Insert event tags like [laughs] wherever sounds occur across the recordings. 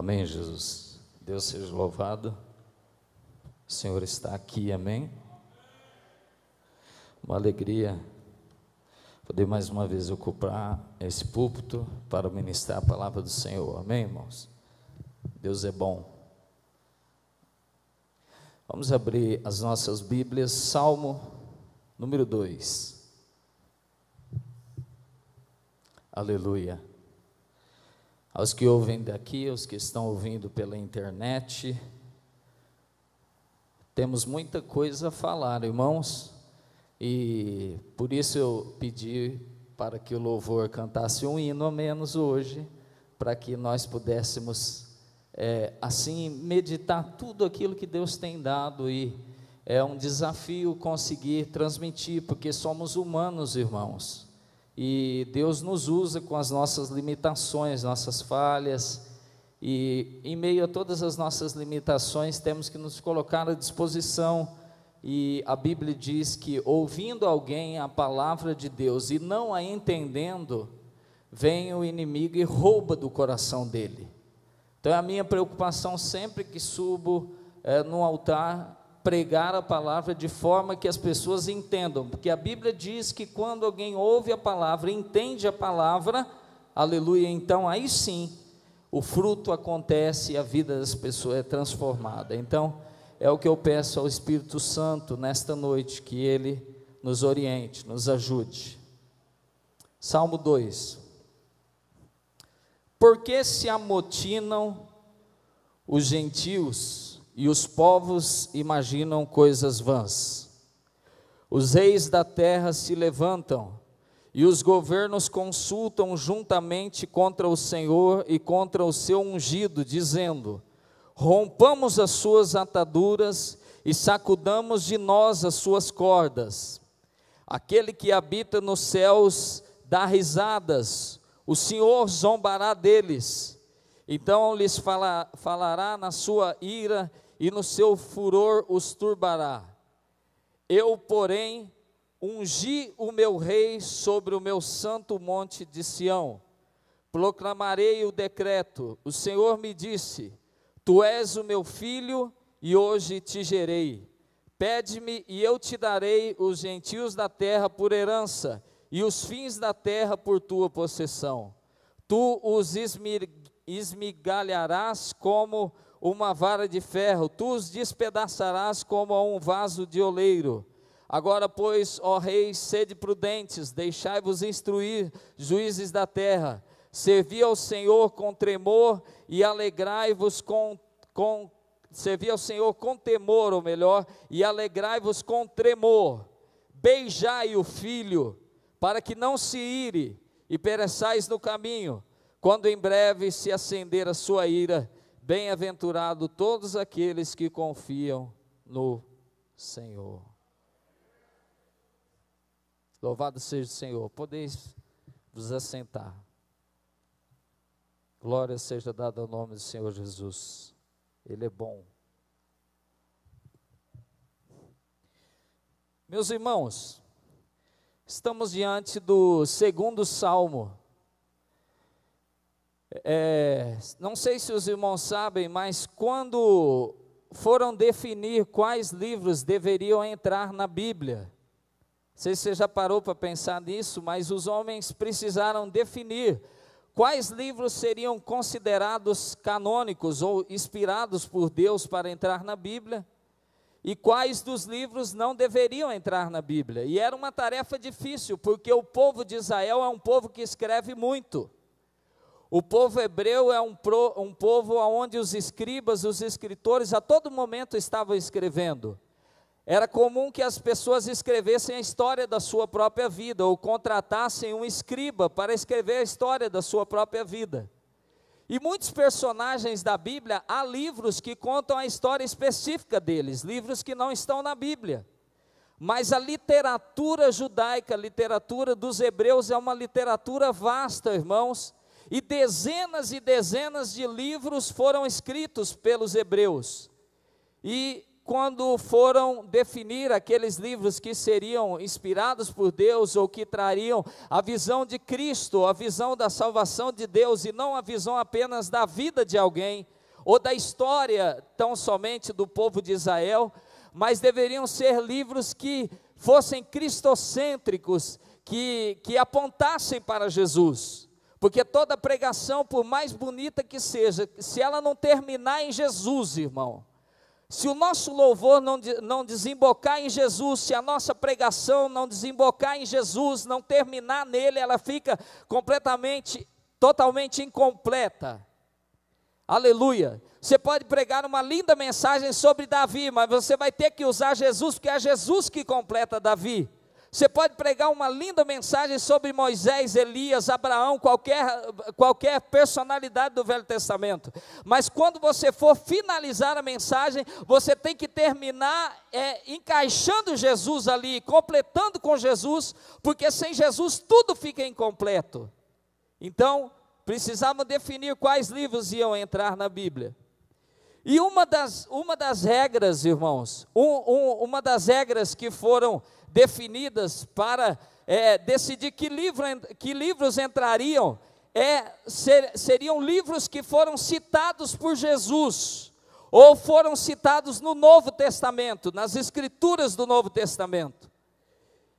Amém, Jesus. Deus seja louvado. O Senhor está aqui, amém. Uma alegria poder mais uma vez ocupar esse púlpito para ministrar a palavra do Senhor, amém, irmãos? Deus é bom. Vamos abrir as nossas Bíblias, Salmo número 2. Aleluia. Aos que ouvem daqui, aos que estão ouvindo pela internet, temos muita coisa a falar, irmãos, e por isso eu pedi para que o louvor cantasse um hino a menos hoje, para que nós pudéssemos, é, assim, meditar tudo aquilo que Deus tem dado e é um desafio conseguir transmitir, porque somos humanos, irmãos e Deus nos usa com as nossas limitações, nossas falhas, e em meio a todas as nossas limitações, temos que nos colocar à disposição. E a Bíblia diz que ouvindo alguém a palavra de Deus e não a entendendo, vem o inimigo e rouba do coração dele. Então, é a minha preocupação sempre que subo é, no altar pregar a palavra de forma que as pessoas entendam, porque a Bíblia diz que quando alguém ouve a palavra, entende a palavra, aleluia, então aí sim o fruto acontece e a vida das pessoas é transformada. Então, é o que eu peço ao Espírito Santo nesta noite, que ele nos oriente, nos ajude. Salmo 2. Por que se amotinam os gentios e os povos imaginam coisas vãs. Os reis da terra se levantam e os governos consultam juntamente contra o Senhor e contra o seu ungido, dizendo: Rompamos as suas ataduras e sacudamos de nós as suas cordas. Aquele que habita nos céus dá risadas, o Senhor zombará deles. Então lhes fala, falará na sua ira e no seu furor os turbará. Eu, porém, ungi o meu rei sobre o meu santo monte de Sião. Proclamarei o decreto. O Senhor me disse: Tu és o meu filho, e hoje te gerei. Pede-me, e eu te darei os gentios da terra por herança, e os fins da terra por tua possessão. Tu os esmigalharás como uma vara de ferro, tu os despedaçarás como a um vaso de oleiro. Agora, pois, ó reis, sede prudentes, deixai-vos instruir, juízes da terra, servi ao Senhor com tremor e alegrai-vos com, com servi ao Senhor com temor, ou melhor, e alegrai-vos com tremor. Beijai o filho, para que não se ire e pereçais no caminho, quando em breve se acender a sua ira Bem-aventurado todos aqueles que confiam no Senhor. Louvado seja o Senhor. Podeis vos assentar. Glória seja dada ao nome do Senhor Jesus. Ele é bom. Meus irmãos, estamos diante do segundo salmo é, não sei se os irmãos sabem, mas quando foram definir quais livros deveriam entrar na Bíblia, não sei se você já parou para pensar nisso, mas os homens precisaram definir quais livros seriam considerados canônicos ou inspirados por Deus para entrar na Bíblia e quais dos livros não deveriam entrar na Bíblia. E era uma tarefa difícil, porque o povo de Israel é um povo que escreve muito. O povo hebreu é um, pro, um povo onde os escribas, os escritores, a todo momento estavam escrevendo. Era comum que as pessoas escrevessem a história da sua própria vida, ou contratassem um escriba para escrever a história da sua própria vida. E muitos personagens da Bíblia, há livros que contam a história específica deles, livros que não estão na Bíblia. Mas a literatura judaica, a literatura dos hebreus, é uma literatura vasta, irmãos e dezenas e dezenas de livros foram escritos pelos hebreus. E quando foram definir aqueles livros que seriam inspirados por Deus ou que trariam a visão de Cristo, a visão da salvação de Deus e não a visão apenas da vida de alguém ou da história tão somente do povo de Israel, mas deveriam ser livros que fossem cristocêntricos, que, que apontassem para Jesus. Porque toda pregação, por mais bonita que seja, se ela não terminar em Jesus, irmão, se o nosso louvor não, não desembocar em Jesus, se a nossa pregação não desembocar em Jesus, não terminar nele, ela fica completamente, totalmente incompleta. Aleluia. Você pode pregar uma linda mensagem sobre Davi, mas você vai ter que usar Jesus, porque é Jesus que completa Davi. Você pode pregar uma linda mensagem sobre Moisés, Elias, Abraão, qualquer, qualquer personalidade do Velho Testamento. Mas quando você for finalizar a mensagem, você tem que terminar é, encaixando Jesus ali, completando com Jesus, porque sem Jesus tudo fica incompleto. Então, precisavam definir quais livros iam entrar na Bíblia. E uma das, uma das regras, irmãos, um, um, uma das regras que foram definidas para é, decidir que, livro, que livros entrariam, é, ser, seriam livros que foram citados por Jesus, ou foram citados no Novo Testamento, nas Escrituras do Novo Testamento.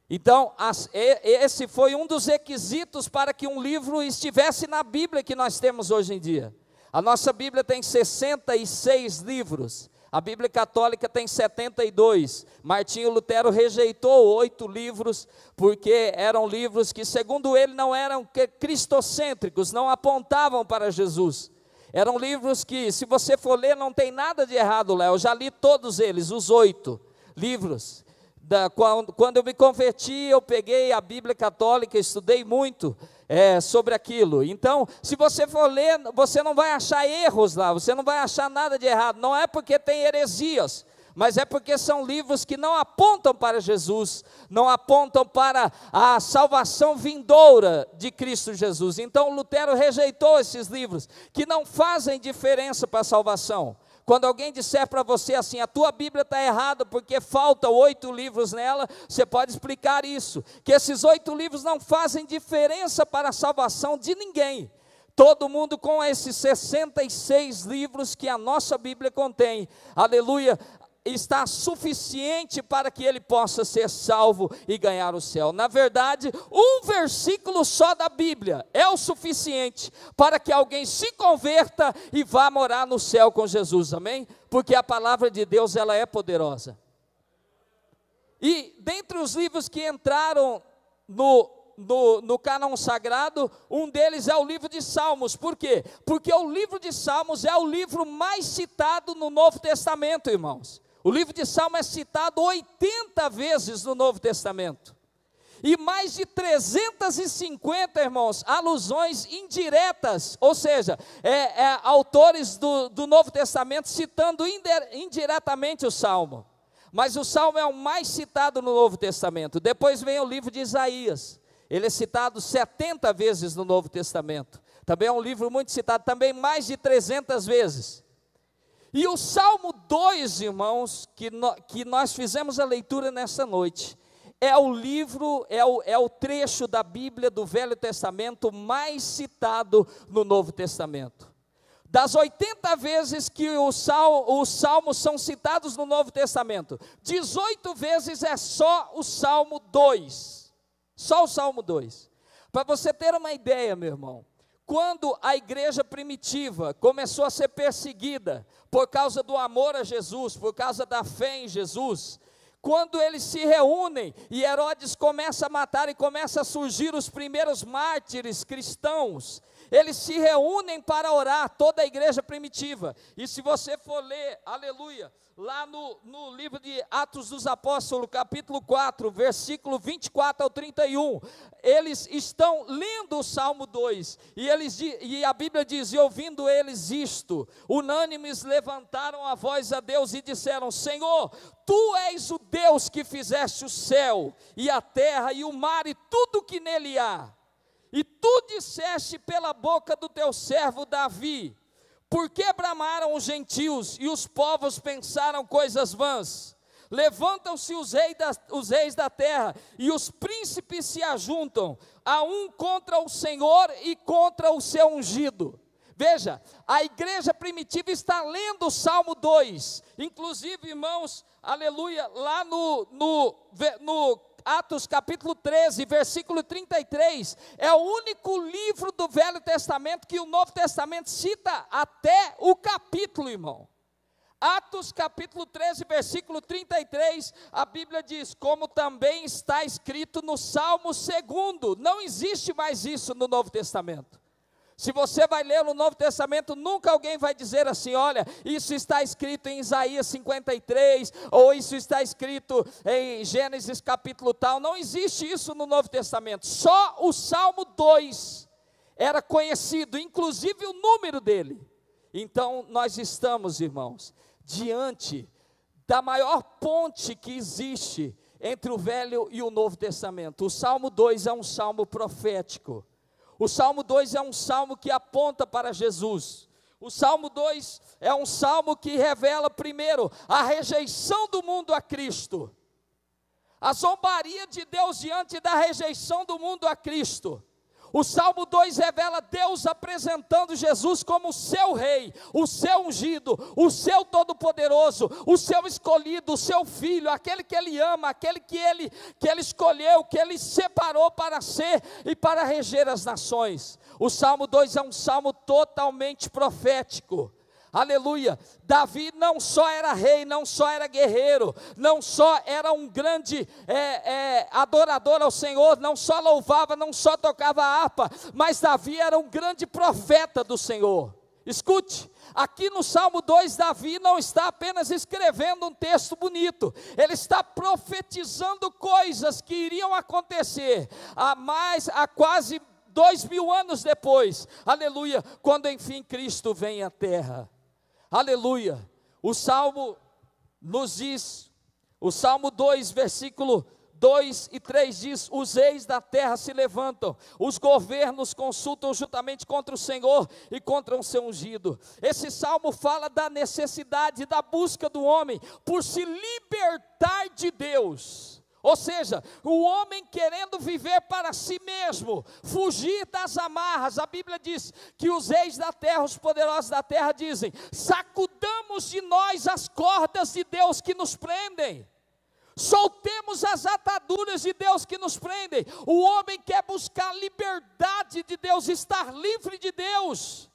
Então, as, esse foi um dos requisitos para que um livro estivesse na Bíblia que nós temos hoje em dia. A nossa Bíblia tem 66 livros. A Bíblia Católica tem 72. Martinho Lutero rejeitou oito livros, porque eram livros que, segundo ele, não eram cristocêntricos, não apontavam para Jesus. Eram livros que, se você for ler, não tem nada de errado, Léo. Já li todos eles, os oito livros. Da, quando, quando eu me converti, eu peguei a Bíblia Católica, estudei muito é, sobre aquilo. Então, se você for ler, você não vai achar erros lá, você não vai achar nada de errado. Não é porque tem heresias, mas é porque são livros que não apontam para Jesus, não apontam para a salvação vindoura de Cristo Jesus. Então, Lutero rejeitou esses livros que não fazem diferença para a salvação. Quando alguém disser para você assim, a tua Bíblia está errada porque faltam oito livros nela, você pode explicar isso, que esses oito livros não fazem diferença para a salvação de ninguém. Todo mundo com esses 66 livros que a nossa Bíblia contém, aleluia, está suficiente para que ele possa ser salvo e ganhar o céu. Na verdade, um versículo só da Bíblia é o suficiente para que alguém se converta e vá morar no céu com Jesus. Amém? Porque a palavra de Deus ela é poderosa. E dentre os livros que entraram no no, no cânon sagrado, um deles é o livro de Salmos. Por quê? Porque o livro de Salmos é o livro mais citado no Novo Testamento, irmãos. O livro de Salmo é citado 80 vezes no Novo Testamento. E mais de 350, irmãos, alusões indiretas, ou seja, é, é, autores do, do Novo Testamento citando indiretamente o Salmo. Mas o Salmo é o mais citado no Novo Testamento. Depois vem o livro de Isaías. Ele é citado 70 vezes no Novo Testamento. Também é um livro muito citado, também mais de 300 vezes. E o Salmo 2, irmãos, que, no, que nós fizemos a leitura nessa noite, é o livro, é o, é o trecho da Bíblia do Velho Testamento mais citado no Novo Testamento. Das 80 vezes que o sal, os salmos são citados no Novo Testamento, 18 vezes é só o Salmo 2. Só o Salmo 2. Para você ter uma ideia, meu irmão, quando a igreja primitiva começou a ser perseguida por causa do amor a Jesus, por causa da fé em Jesus, quando eles se reúnem e Herodes começa a matar e começa a surgir os primeiros mártires cristãos, eles se reúnem para orar, toda a igreja primitiva. E se você for ler, aleluia, lá no, no livro de Atos dos Apóstolos, capítulo 4, versículo 24 ao 31, eles estão lendo o Salmo 2, e, eles, e a Bíblia diz: E ouvindo eles isto, unânimes levantaram a voz a Deus e disseram: Senhor, tu és o Deus que fizeste o céu, e a terra, e o mar, e tudo que nele há. E tu disseste pela boca do teu servo Davi: Por que bramaram os gentios e os povos pensaram coisas vãs? Levantam-se os, os reis da terra e os príncipes se ajuntam, a um contra o Senhor e contra o seu ungido. Veja, a igreja primitiva está lendo o Salmo 2, inclusive, irmãos, aleluia, lá no, no, no Atos capítulo 13, versículo 33, é o único livro do Velho Testamento que o Novo Testamento cita até o capítulo, irmão. Atos capítulo 13, versículo 33, a Bíblia diz: Como também está escrito no Salmo 2, não existe mais isso no Novo Testamento. Se você vai ler no Novo Testamento, nunca alguém vai dizer assim: olha, isso está escrito em Isaías 53, ou isso está escrito em Gênesis capítulo tal. Não existe isso no Novo Testamento. Só o Salmo 2 era conhecido, inclusive o número dele. Então, nós estamos, irmãos, diante da maior ponte que existe entre o Velho e o Novo Testamento. O Salmo 2 é um salmo profético. O Salmo 2 é um salmo que aponta para Jesus. O Salmo 2 é um salmo que revela, primeiro, a rejeição do mundo a Cristo, a zombaria de Deus diante da rejeição do mundo a Cristo. O Salmo 2 revela Deus apresentando Jesus como o seu rei, o seu ungido, o seu todo-poderoso, o seu escolhido, o seu filho, aquele que ele ama, aquele que ele, que ele escolheu, que ele separou para ser e para reger as nações. O Salmo 2 é um salmo totalmente profético. Aleluia. Davi não só era rei, não só era guerreiro, não só era um grande é, é, adorador ao Senhor, não só louvava, não só tocava harpa, mas Davi era um grande profeta do Senhor. Escute, aqui no Salmo 2, Davi não está apenas escrevendo um texto bonito, ele está profetizando coisas que iriam acontecer há mais, há quase dois mil anos depois, aleluia, quando enfim Cristo vem à terra. Aleluia. O Salmo nos diz, o Salmo 2, versículo 2 e 3 diz: Os reis da terra se levantam, os governos consultam juntamente contra o Senhor e contra o seu ungido. Esse salmo fala da necessidade da busca do homem por se libertar de Deus. Ou seja, o homem querendo viver para si mesmo, fugir das amarras. A Bíblia diz que os reis da terra, os poderosos da terra dizem: sacudamos de nós as cordas de Deus que nos prendem. Soltemos as ataduras de Deus que nos prendem. O homem quer buscar liberdade de Deus, estar livre de Deus.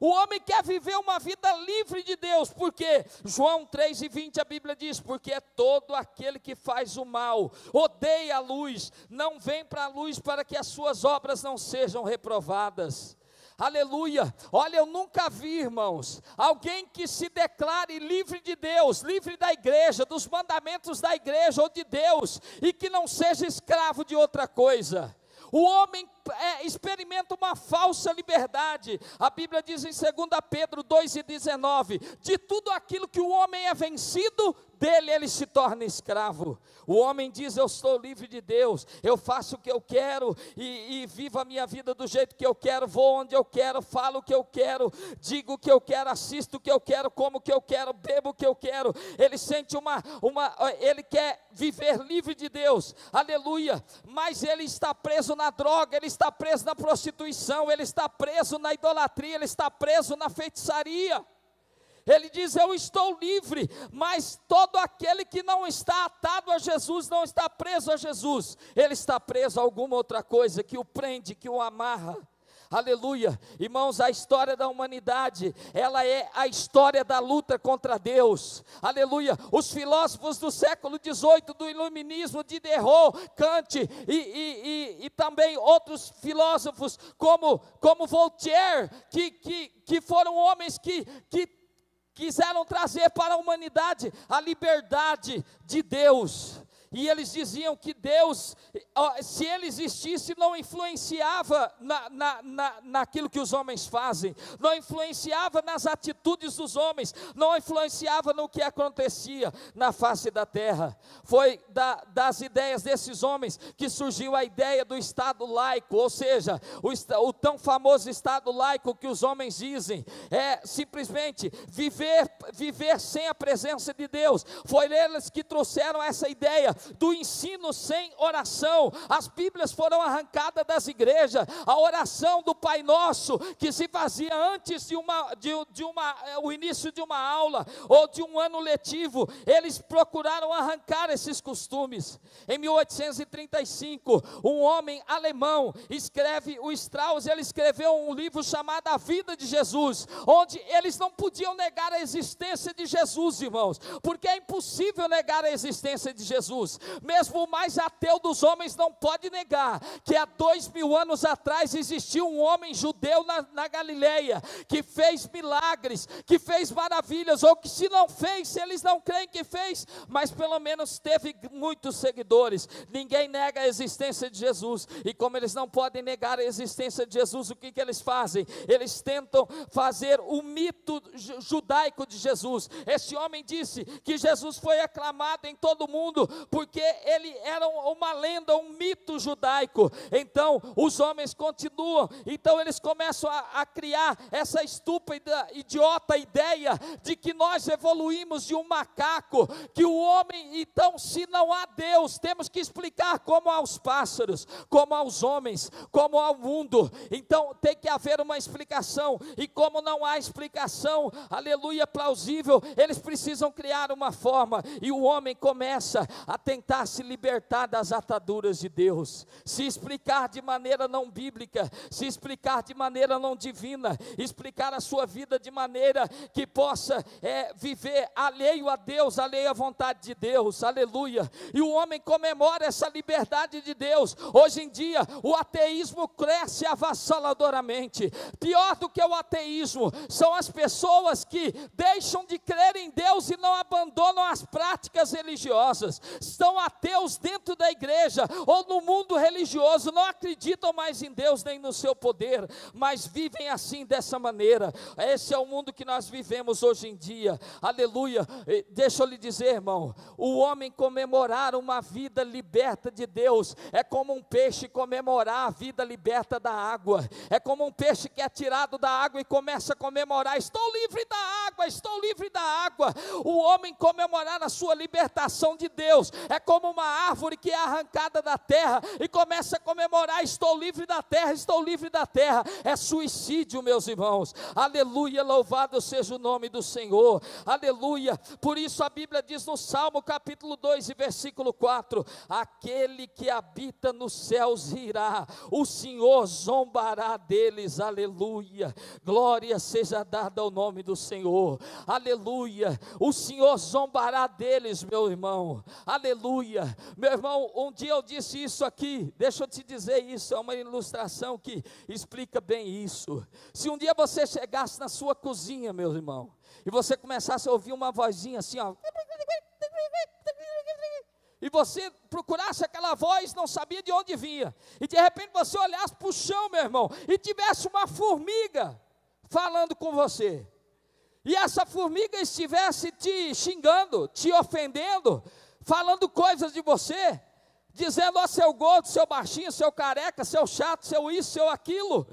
O homem quer viver uma vida livre de Deus, porque João 3 e 20 a Bíblia diz: porque é todo aquele que faz o mal, odeia a luz, não vem para a luz para que as suas obras não sejam reprovadas. Aleluia. Olha, eu nunca vi, irmãos, alguém que se declare livre de Deus, livre da igreja, dos mandamentos da igreja ou de Deus, e que não seja escravo de outra coisa. O homem é, experimenta uma falsa liberdade. A Bíblia diz em 2 Pedro 2,19: De tudo aquilo que o homem é vencido, dele ele se torna escravo. O homem diz: Eu estou livre de Deus, eu faço o que eu quero e, e vivo a minha vida do jeito que eu quero, vou onde eu quero, falo o que eu quero, digo o que eu quero, assisto o que eu quero, como o que eu quero, bebo o que eu quero. Ele sente uma, uma ele quer viver livre de Deus, aleluia, mas ele está preso na droga, ele está preso na prostituição, ele está preso na idolatria, ele está preso na feitiçaria. Ele diz: Eu estou livre, mas todo aquele que não está atado a Jesus, não está preso a Jesus, ele está preso a alguma outra coisa que o prende, que o amarra. Aleluia. Irmãos, a história da humanidade, ela é a história da luta contra Deus. Aleluia. Os filósofos do século XVIII, do iluminismo, Diderot, Kant e, e, e, e, também outros filósofos como, como Voltaire, que, que, que foram homens que, que quiseram trazer para a humanidade a liberdade de Deus. E eles diziam que Deus, se ele existisse, não influenciava na, na, na, naquilo que os homens fazem, não influenciava nas atitudes dos homens, não influenciava no que acontecia na face da terra. Foi da, das ideias desses homens que surgiu a ideia do Estado laico, ou seja, o, o tão famoso Estado laico que os homens dizem, é simplesmente viver, viver sem a presença de Deus. Foi eles que trouxeram essa ideia do ensino sem oração. As Bíblias foram arrancadas das igrejas. A oração do Pai Nosso, que se fazia antes de, uma, de, de uma, é, o início de uma aula ou de um ano letivo, eles procuraram arrancar esses costumes. Em 1835, um homem alemão escreve, o Strauss, ele escreveu um livro chamado A Vida de Jesus, onde eles não podiam negar a existência de Jesus, irmãos, porque é impossível negar a existência de Jesus mesmo o mais ateu dos homens não pode negar que há dois mil anos atrás existiu um homem judeu na, na Galileia que fez milagres, que fez maravilhas, ou que se não fez, eles não creem que fez, mas pelo menos teve muitos seguidores. Ninguém nega a existência de Jesus, e como eles não podem negar a existência de Jesus, o que, que eles fazem? Eles tentam fazer o mito judaico de Jesus. Esse homem disse que Jesus foi aclamado em todo o mundo, porque ele era uma lenda, um mito judaico. Então, os homens continuam, então eles começam a, a criar essa estúpida, idiota ideia de que nós evoluímos de um macaco, que o homem, então, se não há Deus, temos que explicar como aos pássaros, como aos homens, como ao mundo. Então, tem que haver uma explicação, e como não há explicação, aleluia, plausível, eles precisam criar uma forma, e o homem começa a tentar tentar se libertar das ataduras de Deus, se explicar de maneira não bíblica, se explicar de maneira não divina, explicar a sua vida de maneira que possa é, viver alheio a Deus, alheio à vontade de Deus, aleluia. E o homem comemora essa liberdade de Deus. Hoje em dia, o ateísmo cresce avassaladoramente. Pior do que o ateísmo são as pessoas que deixam de crer em Deus e não abandonam as práticas religiosas, estão ateus dentro da igreja ou no mundo religioso não acreditam mais em Deus nem no seu poder, mas vivem assim dessa maneira. Esse é o mundo que nós vivemos hoje em dia. Aleluia. Deixa eu lhe dizer, irmão, o homem comemorar uma vida liberta de Deus é como um peixe comemorar a vida liberta da água. É como um peixe que é tirado da água e começa a comemorar: estou livre da água, estou livre da água. O homem comemorar a sua libertação de Deus é como uma árvore que é arrancada da terra e começa a comemorar: estou livre da terra, estou livre da terra. É suicídio, meus irmãos. Aleluia, louvado seja o nome do Senhor. Aleluia. Por isso a Bíblia diz no Salmo capítulo 2 e versículo 4: Aquele que habita nos céus irá, o Senhor zombará deles. Aleluia. Glória seja dada ao nome do Senhor. Aleluia. O Senhor zombará deles, meu irmão. Aleluia Aleluia. Meu irmão, um dia eu disse isso aqui, deixa eu te dizer isso, é uma ilustração que explica bem isso. Se um dia você chegasse na sua cozinha, meu irmão, e você começasse a ouvir uma vozinha assim, ó. E você procurasse aquela voz, não sabia de onde vinha. E de repente você olhasse para o chão, meu irmão, e tivesse uma formiga falando com você. E essa formiga estivesse te xingando, te ofendendo, falando coisas de você, dizendo, ó, seu gordo, seu baixinho, seu careca, seu chato, seu isso, seu aquilo.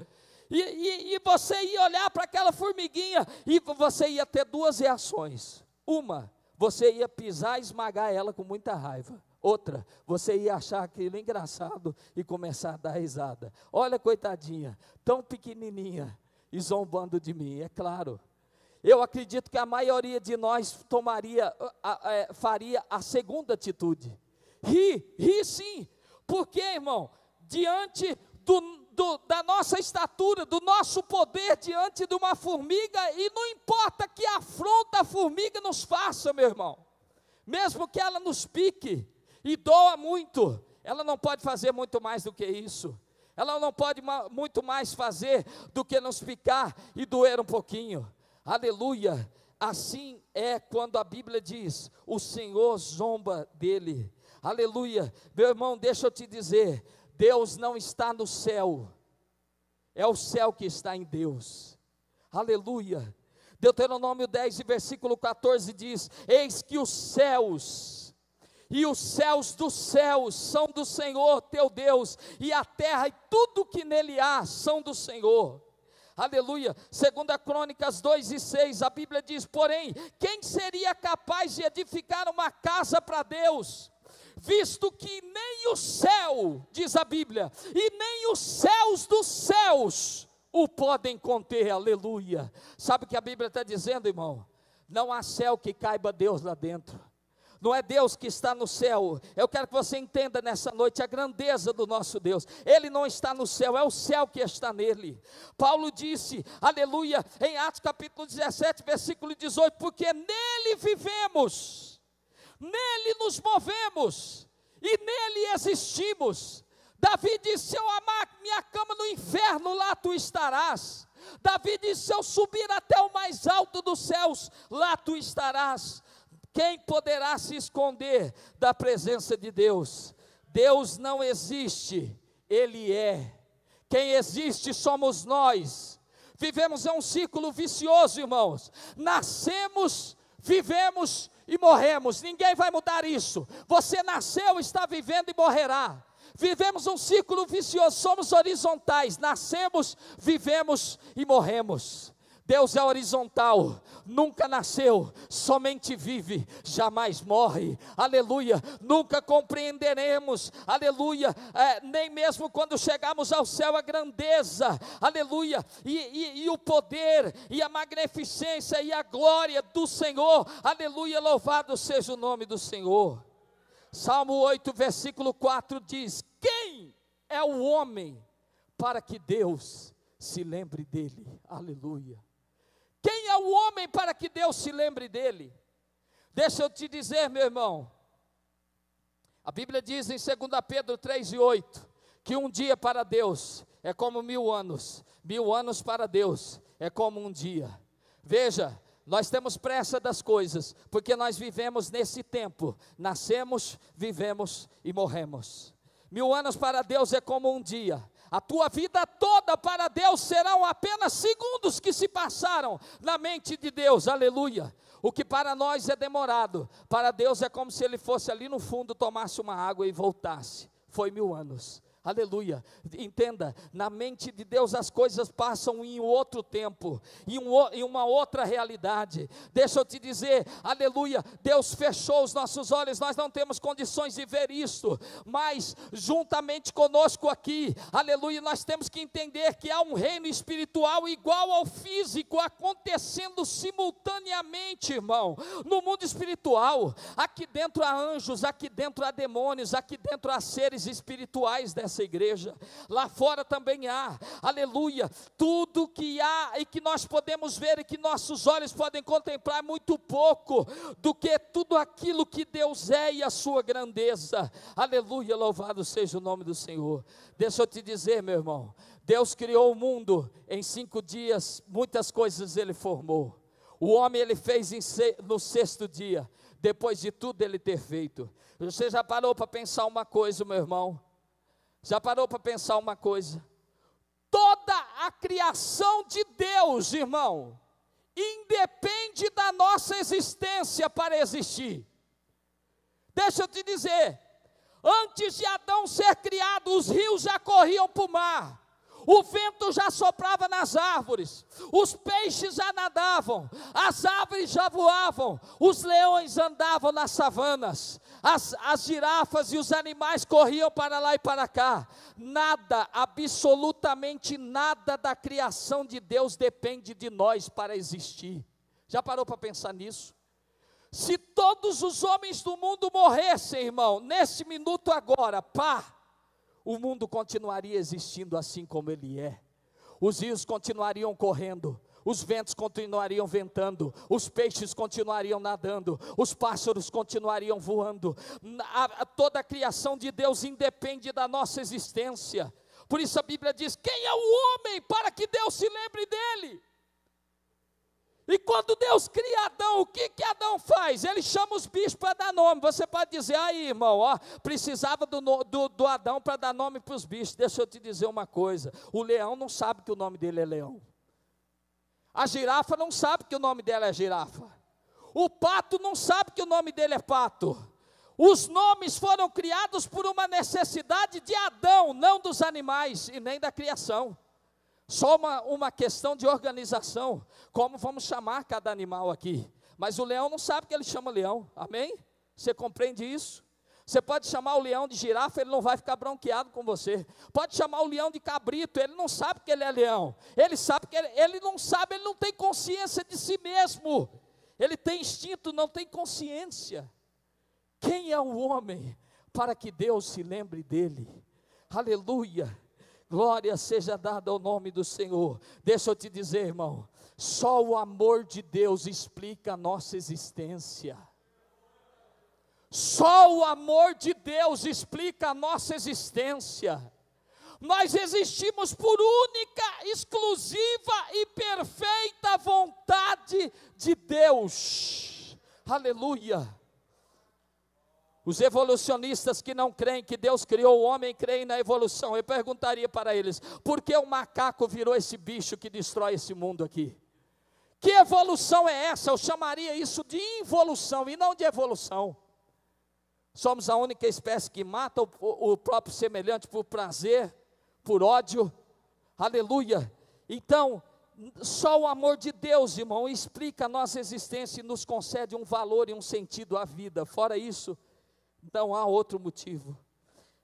E, e, e você ia olhar para aquela formiguinha e você ia ter duas reações. Uma, você ia pisar e esmagar ela com muita raiva. Outra, você ia achar aquilo engraçado e começar a dar risada. Olha, coitadinha, tão pequenininha e zombando de mim, é claro. Eu acredito que a maioria de nós tomaria, é, faria a segunda atitude. Ri, ri sim. Porque, irmão, diante do, do, da nossa estatura, do nosso poder diante de uma formiga, e não importa que afronta a formiga nos faça, meu irmão, mesmo que ela nos pique e doa muito, ela não pode fazer muito mais do que isso. Ela não pode muito mais fazer do que nos picar e doer um pouquinho. Aleluia. Assim é quando a Bíblia diz: o Senhor zomba dele. Aleluia. Meu irmão, deixa eu te dizer: Deus não está no céu, é o céu que está em Deus. Aleluia. Deuteronômio 10, versículo 14 diz: Eis que os céus e os céus dos céus são do Senhor teu Deus, e a terra e tudo que nele há são do Senhor. Aleluia. Segunda Crônicas 2 e 6, a Bíblia diz: "Porém, quem seria capaz de edificar uma casa para Deus?" visto que nem o céu, diz a Bíblia, e nem os céus dos céus o podem conter, aleluia. Sabe o que a Bíblia está dizendo, irmão? Não há céu que caiba Deus lá dentro. Não é Deus que está no céu. Eu quero que você entenda nessa noite a grandeza do nosso Deus. Ele não está no céu, é o céu que está nele. Paulo disse, aleluia, em Atos capítulo 17, versículo 18: Porque nele vivemos, nele nos movemos e nele existimos. Davi disse: Se eu amar minha cama no inferno, lá tu estarás. Davi disse: Se eu subir até o mais alto dos céus, lá tu estarás. Quem poderá se esconder da presença de Deus? Deus não existe, Ele é. Quem existe somos nós. Vivemos em um ciclo vicioso, irmãos. Nascemos, vivemos e morremos. Ninguém vai mudar isso. Você nasceu, está vivendo e morrerá. Vivemos um ciclo vicioso, somos horizontais. Nascemos, vivemos e morremos. Deus é horizontal, nunca nasceu, somente vive, jamais morre, aleluia. Nunca compreenderemos, aleluia, é, nem mesmo quando chegarmos ao céu, a grandeza, aleluia, e, e, e o poder, e a magnificência, e a glória do Senhor, aleluia. Louvado seja o nome do Senhor. Salmo 8, versículo 4 diz: Quem é o homem para que Deus se lembre dele? Aleluia. É o homem para que Deus se lembre dele? Deixa eu te dizer, meu irmão. A Bíblia diz em 2 Pedro 3 e 8 que um dia para Deus é como mil anos, mil anos para Deus é como um dia. Veja, nós temos pressa das coisas, porque nós vivemos nesse tempo, nascemos, vivemos e morremos. Mil anos para Deus é como um dia, a tua vida toda para Deus serão apenas segundos que se passaram na mente de Deus, aleluia. O que para nós é demorado, para Deus é como se ele fosse ali no fundo, tomasse uma água e voltasse. Foi mil anos. Aleluia. Entenda, na mente de Deus as coisas passam em outro tempo, em, um, em, uma outra realidade. Deixa eu te dizer, aleluia. Deus fechou os nossos olhos, nós não temos condições de ver isso, mas juntamente conosco aqui, aleluia, nós temos que entender que há um reino espiritual igual ao físico acontecendo simultaneamente, irmão, no mundo espiritual. Aqui dentro há anjos, aqui dentro há demônios, aqui dentro há seres espirituais dessa nessa igreja, lá fora também há, aleluia, tudo que há e que nós podemos ver e que nossos olhos podem contemplar, muito pouco do que tudo aquilo que Deus é e a sua grandeza, aleluia, louvado seja o nome do Senhor. Deixa eu te dizer, meu irmão, Deus criou o mundo em cinco dias, muitas coisas Ele formou. O homem ele fez no sexto dia, depois de tudo ele ter feito. Você já parou para pensar uma coisa, meu irmão? Já parou para pensar uma coisa? Toda a criação de Deus, irmão, independe da nossa existência para existir. Deixa eu te dizer, antes de Adão ser criado, os rios já corriam para o mar o vento já soprava nas árvores, os peixes já nadavam, as árvores já voavam, os leões andavam nas savanas, as, as girafas e os animais corriam para lá e para cá. Nada, absolutamente nada da criação de Deus depende de nós para existir. Já parou para pensar nisso? Se todos os homens do mundo morressem, irmão, nesse minuto agora, pá, o mundo continuaria existindo assim como ele é. Os rios continuariam correndo, os ventos continuariam ventando, os peixes continuariam nadando, os pássaros continuariam voando. A, a, toda a criação de Deus independe da nossa existência. Por isso a Bíblia diz: quem é o homem para que Deus se lembre dele? E quando Deus cria Adão, o que, que Adão faz? Ele chama os bichos para dar nome. Você pode dizer, aí irmão, ó, precisava do, do, do Adão para dar nome para os bichos. Deixa eu te dizer uma coisa: o leão não sabe que o nome dele é leão. A girafa não sabe que o nome dela é girafa. O pato não sabe que o nome dele é pato. Os nomes foram criados por uma necessidade de Adão, não dos animais e nem da criação. Só uma, uma questão de organização, como vamos chamar cada animal aqui. Mas o leão não sabe que ele chama leão, amém? Você compreende isso? Você pode chamar o leão de girafa, ele não vai ficar bronqueado com você. Pode chamar o leão de cabrito, ele não sabe que ele é leão. Ele sabe que ele, ele não sabe, ele não tem consciência de si mesmo. Ele tem instinto, não tem consciência. Quem é o homem para que Deus se lembre dele? Aleluia. Glória seja dada ao nome do Senhor. Deixa eu te dizer, irmão, só o amor de Deus explica a nossa existência. Só o amor de Deus explica a nossa existência. Nós existimos por única, exclusiva e perfeita vontade de Deus. Aleluia. Os evolucionistas que não creem que Deus criou o homem creem na evolução. Eu perguntaria para eles: por que o macaco virou esse bicho que destrói esse mundo aqui? Que evolução é essa? Eu chamaria isso de involução e não de evolução. Somos a única espécie que mata o, o próprio semelhante por prazer, por ódio. Aleluia. Então, só o amor de Deus, irmão, explica a nossa existência e nos concede um valor e um sentido à vida. Fora isso, não há outro motivo.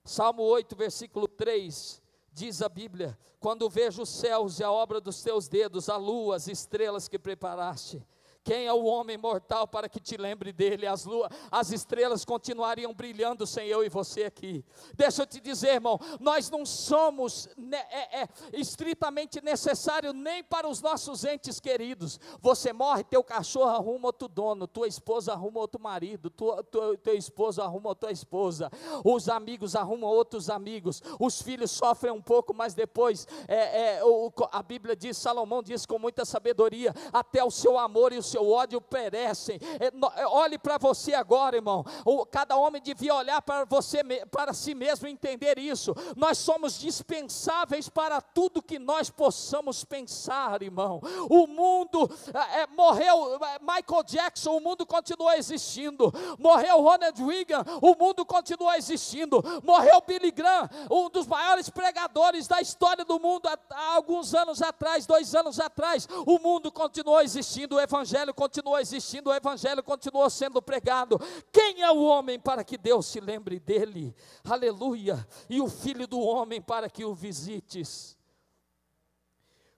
Salmo 8, versículo 3, diz a Bíblia: Quando vejo os céus e a obra dos teus dedos, a lua, as estrelas que preparaste, quem é o homem mortal para que te lembre dele? As, luas, as estrelas continuariam brilhando sem eu e você aqui. Deixa eu te dizer, irmão, nós não somos é, é, estritamente necessário nem para os nossos entes queridos. Você morre, teu cachorro arruma outro dono, tua esposa arruma outro marido, tua, tua, teu esposo arruma outra esposa, os amigos arrumam outros amigos, os filhos sofrem um pouco, mas depois é, é o, a Bíblia diz, Salomão diz com muita sabedoria, até o seu amor e o seu ódio perecem. É, é, olhe para você agora, irmão. cada homem devia olhar para você, para si mesmo entender isso. Nós somos dispensáveis para tudo que nós possamos pensar, irmão. O mundo é, é morreu Michael Jackson, o mundo continua existindo. Morreu Ronald Reagan, o mundo continua existindo. Morreu Billy Graham, um dos maiores pregadores da história do mundo há, há alguns anos atrás, dois anos atrás. O mundo continua existindo. O evangelho evangelho continua existindo, o evangelho continua sendo pregado. Quem é o homem para que Deus se lembre dele? Aleluia! E o filho do homem para que o visites.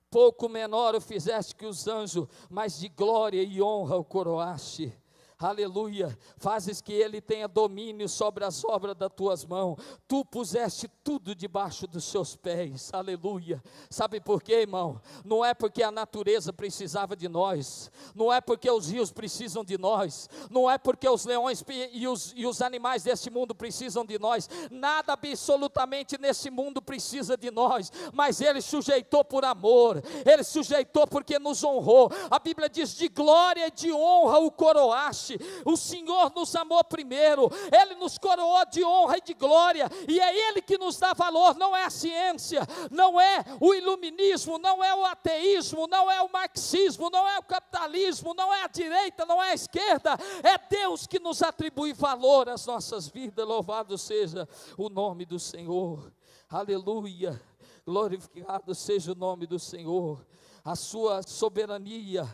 Pouco menor o fizeste que os anjos, mas de glória e honra o coroaste aleluia, fazes que ele tenha domínio sobre as obras das tuas mãos, tu puseste tudo debaixo dos seus pés, aleluia. Sabe por quê, irmão? Não é porque a natureza precisava de nós, não é porque os rios precisam de nós, não é porque os leões e os, e os animais deste mundo precisam de nós, nada absolutamente nesse mundo precisa de nós, mas ele sujeitou por amor, ele sujeitou porque nos honrou. A Bíblia diz: de glória e de honra o coroaste o Senhor nos amou primeiro, Ele nos coroou de honra e de glória, e é Ele que nos dá valor, não é a ciência, não é o iluminismo, não é o ateísmo, não é o marxismo, não é o capitalismo, não é a direita, não é a esquerda, é Deus que nos atribui valor às nossas vidas, louvado seja o nome do Senhor, aleluia, glorificado seja o nome do Senhor, a sua soberania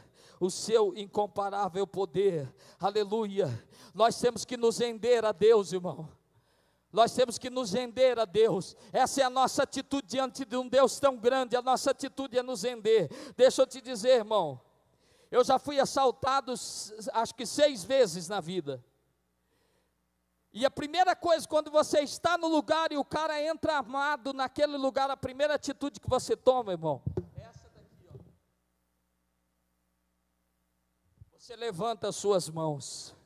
o seu incomparável poder. Aleluia. Nós temos que nos render a Deus, irmão. Nós temos que nos render a Deus. Essa é a nossa atitude diante de um Deus tão grande. A nossa atitude é nos render. Deixa eu te dizer, irmão. Eu já fui assaltado, acho que seis vezes na vida. E a primeira coisa, quando você está no lugar e o cara entra armado naquele lugar, a primeira atitude que você toma, irmão, Você levanta as suas mãos.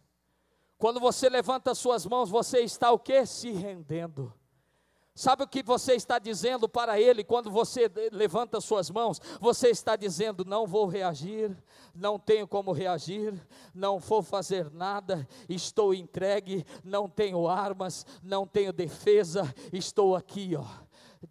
Quando você levanta as suas mãos, você está o que? Se rendendo. Sabe o que você está dizendo para ele quando você levanta suas mãos? Você está dizendo: Não vou reagir, não tenho como reagir, não vou fazer nada, estou entregue, não tenho armas, não tenho defesa, estou aqui, ó.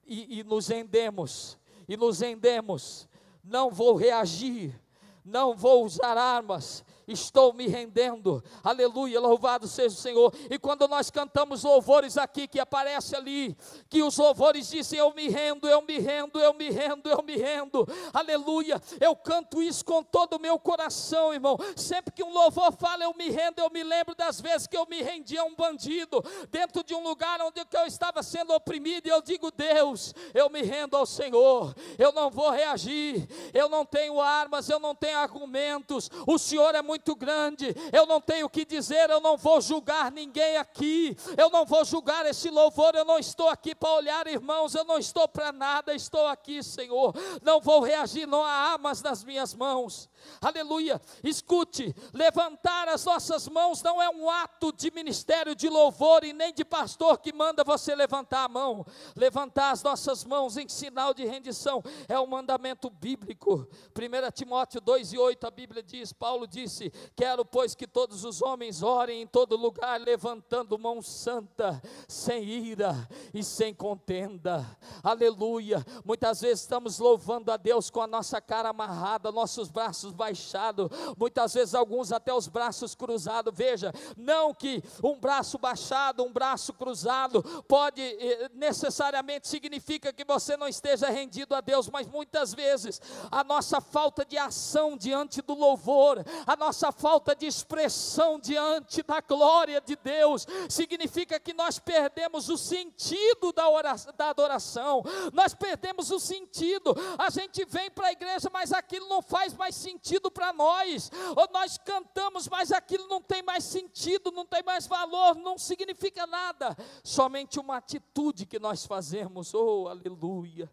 E, e nos rendemos, e nos rendemos, não vou reagir, não vou usar armas, estou me rendendo, aleluia, louvado seja o Senhor. E quando nós cantamos louvores aqui, que aparece ali, que os louvores dizem: Eu me rendo, eu me rendo, eu me rendo, eu me rendo, aleluia. Eu canto isso com todo o meu coração, irmão. Sempre que um louvor fala, eu me rendo, eu me lembro das vezes que eu me rendi a um bandido, dentro de um lugar onde eu estava sendo oprimido, e eu digo: Deus, eu me rendo ao Senhor, eu não vou reagir, eu não tenho armas, eu não tenho argumentos, o Senhor é muito muito grande, eu não tenho o que dizer, eu não vou julgar ninguém aqui, eu não vou julgar esse louvor, eu não estou aqui para olhar, irmãos, eu não estou para nada, estou aqui, Senhor, não vou reagir, não há armas nas minhas mãos, aleluia. Escute, levantar as nossas mãos não é um ato de ministério de louvor e nem de pastor que manda você levantar a mão, levantar as nossas mãos em sinal de rendição, é um mandamento bíblico, 1 Timóteo 2 e 8, a Bíblia diz, Paulo disse, disse: Quero, pois, que todos os homens orem em todo lugar, levantando mão santa, sem ira e sem contenda. Aleluia. Muitas vezes estamos louvando a Deus com a nossa cara amarrada, nossos braços baixados, muitas vezes alguns até os braços cruzados. Veja, não que um braço baixado, um braço cruzado, pode eh, necessariamente significa que você não esteja rendido a Deus, mas muitas vezes a nossa falta de ação diante do louvor, a nossa nossa falta de expressão diante da glória de Deus, significa que nós perdemos o sentido da, oração, da adoração, nós perdemos o sentido. A gente vem para a igreja, mas aquilo não faz mais sentido para nós, ou nós cantamos, mas aquilo não tem mais sentido, não tem mais valor, não significa nada, somente uma atitude que nós fazemos, oh aleluia,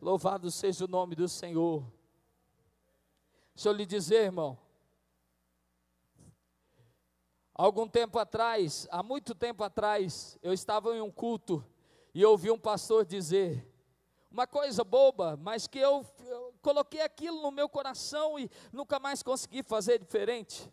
louvado seja o nome do Senhor. Deixa eu lhe dizer, irmão, Algum tempo atrás, há muito tempo atrás, eu estava em um culto e ouvi um pastor dizer uma coisa boba, mas que eu, eu coloquei aquilo no meu coração e nunca mais consegui fazer diferente.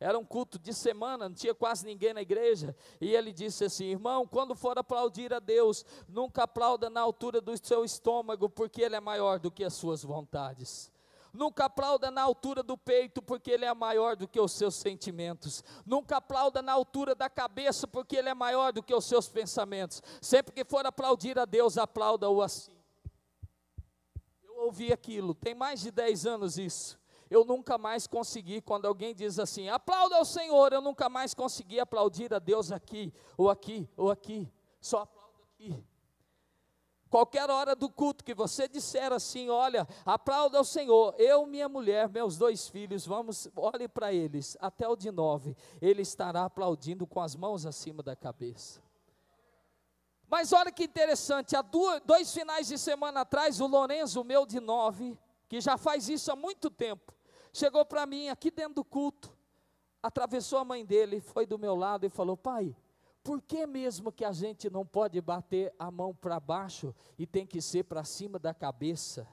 Era um culto de semana, não tinha quase ninguém na igreja. E ele disse assim: Irmão, quando for aplaudir a Deus, nunca aplauda na altura do seu estômago, porque Ele é maior do que as suas vontades. Nunca aplauda na altura do peito, porque ele é maior do que os seus sentimentos. Nunca aplauda na altura da cabeça, porque ele é maior do que os seus pensamentos. Sempre que for aplaudir a Deus, aplauda-o assim. Eu ouvi aquilo, tem mais de 10 anos isso. Eu nunca mais consegui, quando alguém diz assim, aplauda ao Senhor, eu nunca mais consegui aplaudir a Deus aqui, ou aqui, ou aqui. Só aplaudo aqui. Qualquer hora do culto que você disser assim, olha, aplauda ao Senhor, eu, minha mulher, meus dois filhos, vamos, olhe para eles, até o de nove, ele estará aplaudindo com as mãos acima da cabeça. Mas olha que interessante, há dois finais de semana atrás, o Lorenzo, meu de nove, que já faz isso há muito tempo, chegou para mim aqui dentro do culto, atravessou a mãe dele, foi do meu lado e falou: Pai, por que mesmo que a gente não pode bater a mão para baixo e tem que ser para cima da cabeça?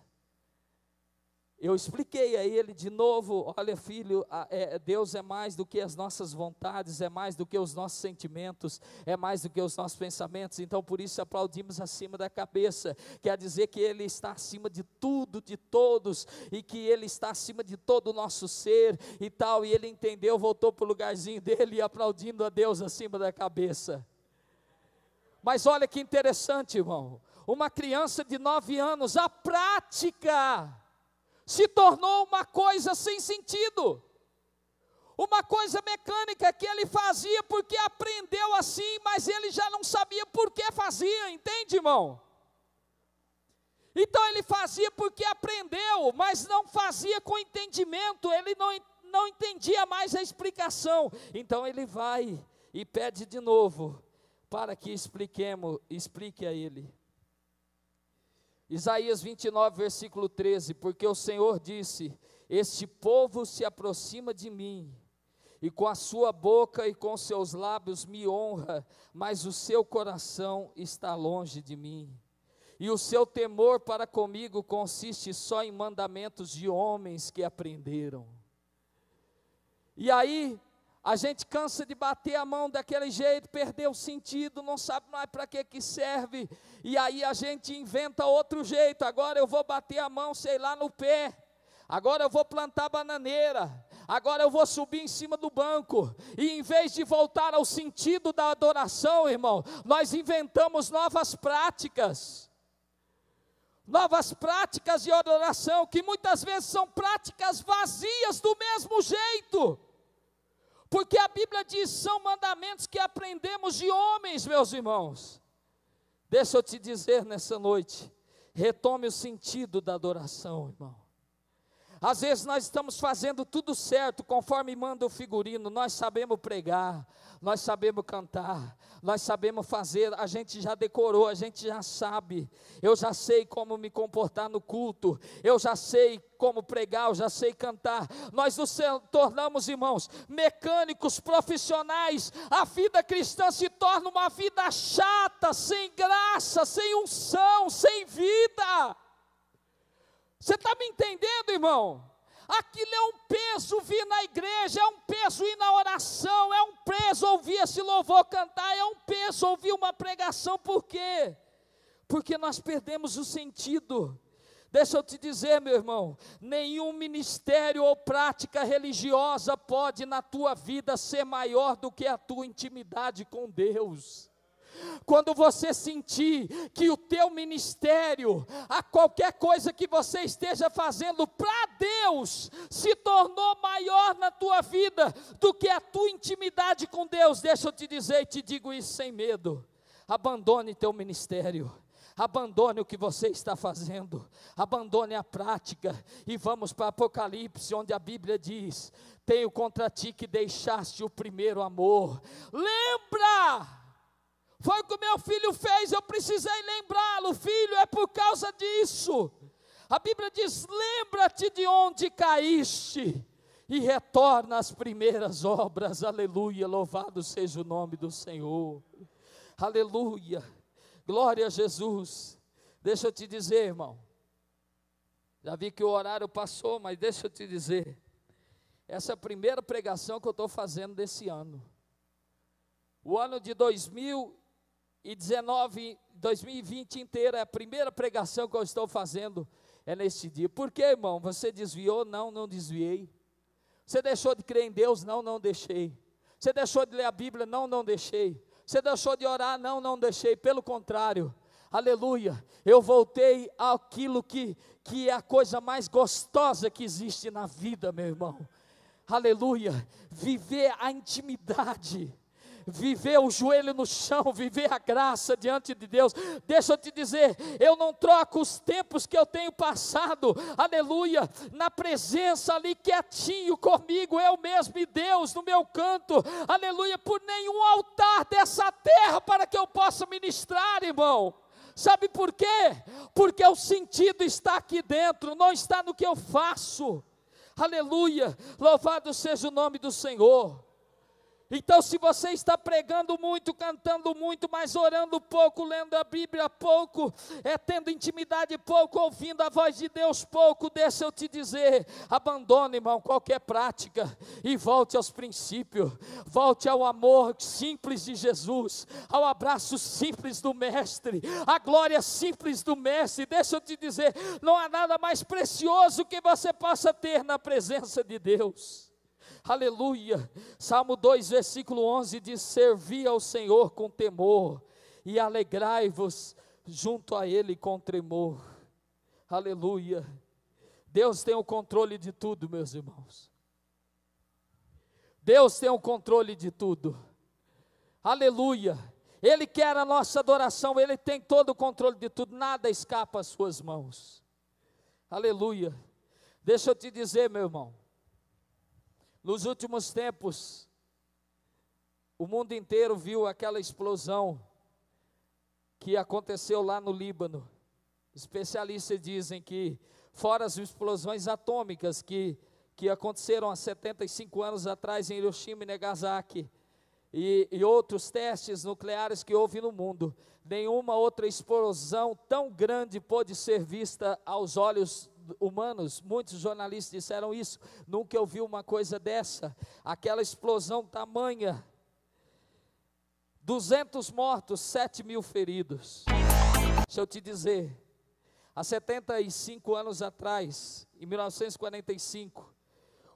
Eu expliquei a ele de novo: olha, filho, é, Deus é mais do que as nossas vontades, é mais do que os nossos sentimentos, é mais do que os nossos pensamentos, então por isso aplaudimos acima da cabeça. Quer dizer que Ele está acima de tudo, de todos, e que Ele está acima de todo o nosso ser e tal. E ele entendeu, voltou para o lugarzinho [laughs] dele e aplaudindo a Deus acima da cabeça. Mas olha que interessante, irmão. Uma criança de nove anos, a prática se tornou uma coisa sem sentido. Uma coisa mecânica que ele fazia porque aprendeu assim, mas ele já não sabia por que fazia, entende, irmão? Então ele fazia porque aprendeu, mas não fazia com entendimento, ele não, não entendia mais a explicação. Então ele vai e pede de novo para que expliquemos, explique a ele. Isaías 29, versículo 13: Porque o Senhor disse: Este povo se aproxima de mim e com a sua boca e com seus lábios me honra, mas o seu coração está longe de mim. E o seu temor para comigo consiste só em mandamentos de homens que aprenderam. E aí, a gente cansa de bater a mão daquele jeito, perdeu o sentido, não sabe mais para que que serve. E aí a gente inventa outro jeito. Agora eu vou bater a mão, sei lá, no pé. Agora eu vou plantar bananeira. Agora eu vou subir em cima do banco. E em vez de voltar ao sentido da adoração, irmão, nós inventamos novas práticas. Novas práticas de adoração que muitas vezes são práticas vazias do mesmo jeito. Porque a Bíblia diz: são mandamentos que aprendemos de homens, meus irmãos. Deixa eu te dizer nessa noite, retome o sentido da adoração, irmão. Às vezes nós estamos fazendo tudo certo, conforme manda o figurino, nós sabemos pregar, nós sabemos cantar, nós sabemos fazer, a gente já decorou, a gente já sabe, eu já sei como me comportar no culto, eu já sei como pregar, eu já sei cantar. Nós nos tornamos, irmãos, mecânicos profissionais. A vida cristã se torna uma vida chata, sem graça, sem unção, sem vida. Você está me entendendo, irmão? Aquilo é um peso vir na igreja, é um peso ir na oração, é um peso ouvir esse louvor cantar, é um peso ouvir uma pregação, por quê? Porque nós perdemos o sentido. Deixa eu te dizer, meu irmão, nenhum ministério ou prática religiosa pode na tua vida ser maior do que a tua intimidade com Deus. Quando você sentir que o teu ministério, a qualquer coisa que você esteja fazendo para Deus, se tornou maior na tua vida do que a tua intimidade com Deus, deixa eu te dizer e te digo isso sem medo. Abandone teu ministério. Abandone o que você está fazendo, abandone a prática e vamos para Apocalipse, onde a Bíblia diz: Tenho contra ti que deixaste o primeiro amor. Lembra! Foi o que meu filho fez, eu precisei lembrá-lo. Filho, é por causa disso. A Bíblia diz: lembra-te de onde caíste e retorna às primeiras obras. Aleluia, louvado seja o nome do Senhor. Aleluia, glória a Jesus. Deixa eu te dizer, irmão. Já vi que o horário passou, mas deixa eu te dizer. Essa é a primeira pregação que eu estou fazendo desse ano. O ano de 2000 e 19, 2020 inteira, é a primeira pregação que eu estou fazendo é nesse dia. Por que, irmão? Você desviou? Não, não desviei. Você deixou de crer em Deus? Não, não deixei. Você deixou de ler a Bíblia? Não, não deixei. Você deixou de orar? Não, não deixei. Pelo contrário, aleluia, eu voltei àquilo que, que é a coisa mais gostosa que existe na vida, meu irmão. Aleluia, viver a intimidade viver o joelho no chão, [laughs] viver a graça diante de Deus. Deixa eu te dizer, eu não troco os tempos que eu tenho passado, aleluia, na presença ali quietinho comigo, eu mesmo e Deus no meu canto, aleluia, por nenhum altar dessa terra para que eu possa ministrar, irmão. Sabe por quê? Porque o sentido está aqui dentro, não está no que eu faço. Aleluia, louvado seja o nome do Senhor. Então, se você está pregando muito, cantando muito, mas orando pouco, lendo a Bíblia pouco, é tendo intimidade pouco, ouvindo a voz de Deus pouco, deixa eu te dizer, abandone, irmão, qualquer prática e volte aos princípios, volte ao amor simples de Jesus, ao abraço simples do Mestre, à glória simples do Mestre. Deixa eu te dizer, não há nada mais precioso que você possa ter na presença de Deus. Aleluia. Salmo 2, versículo 11 diz: Servi ao Senhor com temor e alegrai-vos junto a Ele com tremor. Aleluia. Deus tem o controle de tudo, meus irmãos. Deus tem o controle de tudo. Aleluia. Ele quer a nossa adoração, Ele tem todo o controle de tudo, nada escapa às Suas mãos. Aleluia. Deixa eu te dizer, meu irmão, nos últimos tempos, o mundo inteiro viu aquela explosão que aconteceu lá no Líbano. Especialistas dizem que, fora as explosões atômicas que, que aconteceram há 75 anos atrás em Hiroshima e Nagasaki, e, e, outros testes nucleares que houve no mundo, nenhuma outra explosão tão grande pôde ser vista aos olhos humanos. Muitos jornalistas disseram isso. Nunca eu vi uma coisa dessa. Aquela explosão tamanha. 200 mortos, 7 mil feridos. Deixa eu te dizer, há 75 anos atrás, em 1945,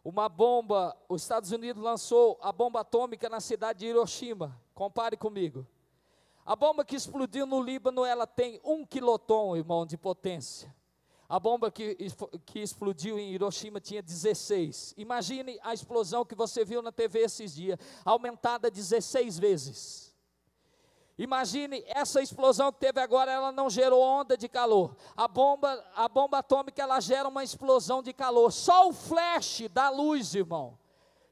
uma bomba, os Estados Unidos lançou a bomba atômica na cidade de Hiroshima. Compare comigo. A bomba que explodiu no Líbano, ela tem um quiloton, irmão, de potência. A bomba que, que explodiu em Hiroshima tinha 16. Imagine a explosão que você viu na TV esses dias, aumentada 16 vezes. Imagine essa explosão que teve agora, ela não gerou onda de calor. A bomba, a bomba atômica ela gera uma explosão de calor. Só o flash da luz, irmão,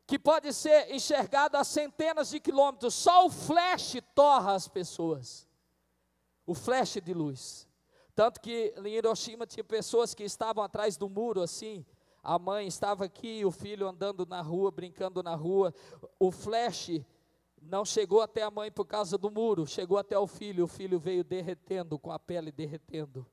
que pode ser enxergado a centenas de quilômetros, só o flash torra as pessoas. O flash de luz. Tanto que em Hiroshima tinha pessoas que estavam atrás do muro assim, a mãe estava aqui, o filho andando na rua, brincando na rua. O flash não chegou até a mãe por causa do muro, chegou até o filho, o filho veio derretendo, com a pele derretendo.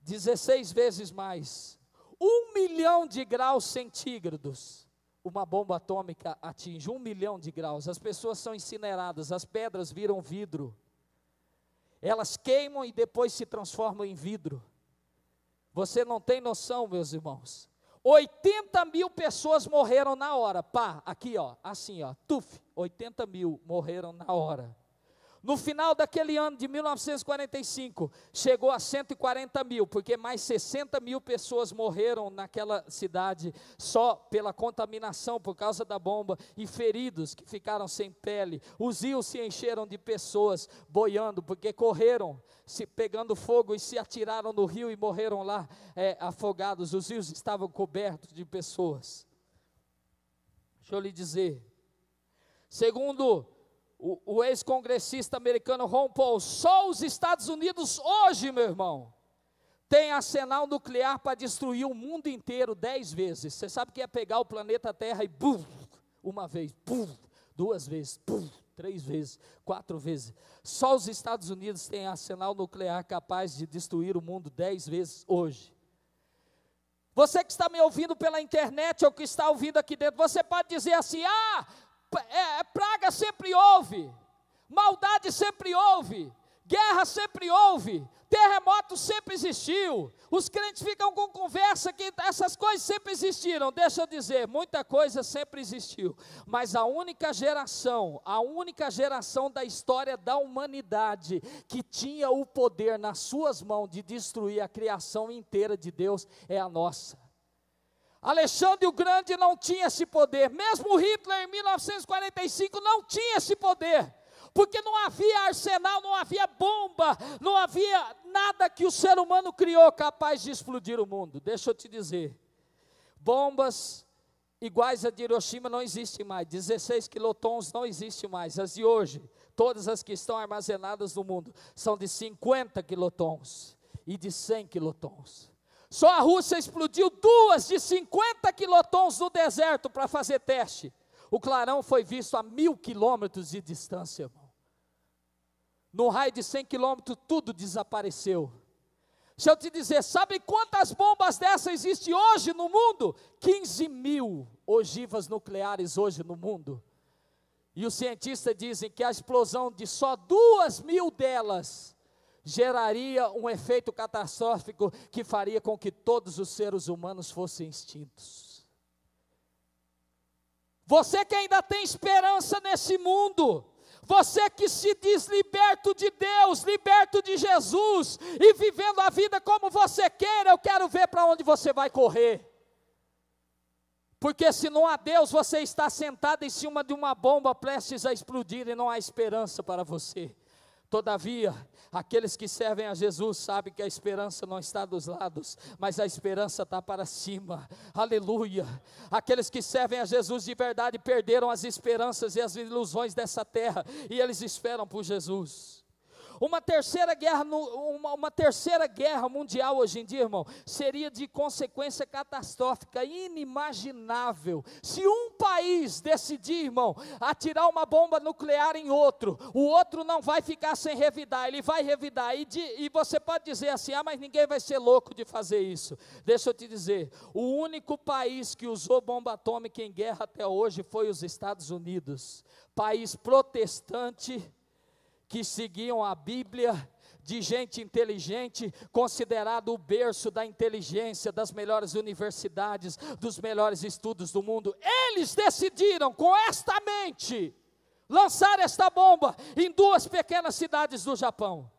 16 vezes mais, um milhão de graus centígrados, uma bomba atômica atinge. Um milhão de graus, as pessoas são incineradas, as pedras viram vidro, elas queimam e depois se transformam em vidro. Você não tem noção, meus irmãos. 80 mil pessoas morreram na hora. Pá, aqui ó, assim ó, tuf, 80 mil morreram na hora. No final daquele ano de 1945, chegou a 140 mil, porque mais 60 mil pessoas morreram naquela cidade só pela contaminação por causa da bomba e feridos que ficaram sem pele. Os rios se encheram de pessoas boiando, porque correram, se pegando fogo e se atiraram no rio e morreram lá é, afogados. Os rios estavam cobertos de pessoas. Deixa eu lhe dizer. Segundo o, o ex-congressista americano Ron Paul, só os Estados Unidos hoje, meu irmão, tem arsenal nuclear para destruir o mundo inteiro dez vezes. Você sabe que é pegar o planeta Terra e bum, uma vez, bum, duas vezes, bum, três vezes, quatro vezes. Só os Estados Unidos têm arsenal nuclear capaz de destruir o mundo dez vezes hoje. Você que está me ouvindo pela internet ou que está ouvindo aqui dentro, você pode dizer assim: ah, é, é, praga sempre houve, maldade sempre houve, guerra sempre houve, terremoto sempre existiu. Os crentes ficam com conversa que essas coisas sempre existiram. Deixa eu dizer, muita coisa sempre existiu, mas a única geração, a única geração da história da humanidade que tinha o poder nas suas mãos de destruir a criação inteira de Deus é a nossa. Alexandre o Grande não tinha esse poder, mesmo Hitler em 1945 não tinha esse poder, porque não havia arsenal, não havia bomba, não havia nada que o ser humano criou capaz de explodir o mundo. Deixa eu te dizer, bombas iguais a de Hiroshima não existem mais, 16 quilotons não existem mais, as de hoje, todas as que estão armazenadas no mundo, são de 50 quilotons e de 100 quilotons. Só a Rússia explodiu duas de 50 quilotons no deserto para fazer teste. O clarão foi visto a mil quilômetros de distância, irmão. No raio de 100 quilômetros, tudo desapareceu. Deixa eu te dizer, sabe quantas bombas dessas existem hoje no mundo? 15 mil ogivas nucleares hoje no mundo. E os cientistas dizem que a explosão de só duas mil delas geraria um efeito catastrófico que faria com que todos os seres humanos fossem extintos. Você que ainda tem esperança nesse mundo, você que se diz liberto de Deus, liberto de Jesus e vivendo a vida como você quer, eu quero ver para onde você vai correr. Porque se não há Deus, você está sentado em cima de uma bomba prestes a explodir e não há esperança para você. Todavia, aqueles que servem a Jesus sabem que a esperança não está dos lados, mas a esperança está para cima. Aleluia. Aqueles que servem a Jesus de verdade perderam as esperanças e as ilusões dessa terra e eles esperam por Jesus. Uma terceira guerra, uma, uma, terceira guerra mundial hoje em dia, irmão, seria de consequência catastrófica, inimaginável. Se um país decidir, irmão, atirar uma bomba nuclear em outro, o outro não vai ficar sem revidar, ele vai revidar. E, de, e você pode dizer assim: ah, mas ninguém vai ser louco de fazer isso. Deixa eu te dizer: o único país que usou bomba atômica em guerra até hoje foi os Estados Unidos, país protestante que seguiam a Bíblia, de gente inteligente, considerado o berço da inteligência, das melhores universidades, dos melhores estudos do mundo. Eles decidiram, com esta mente, lançar esta bomba em duas pequenas cidades do Japão.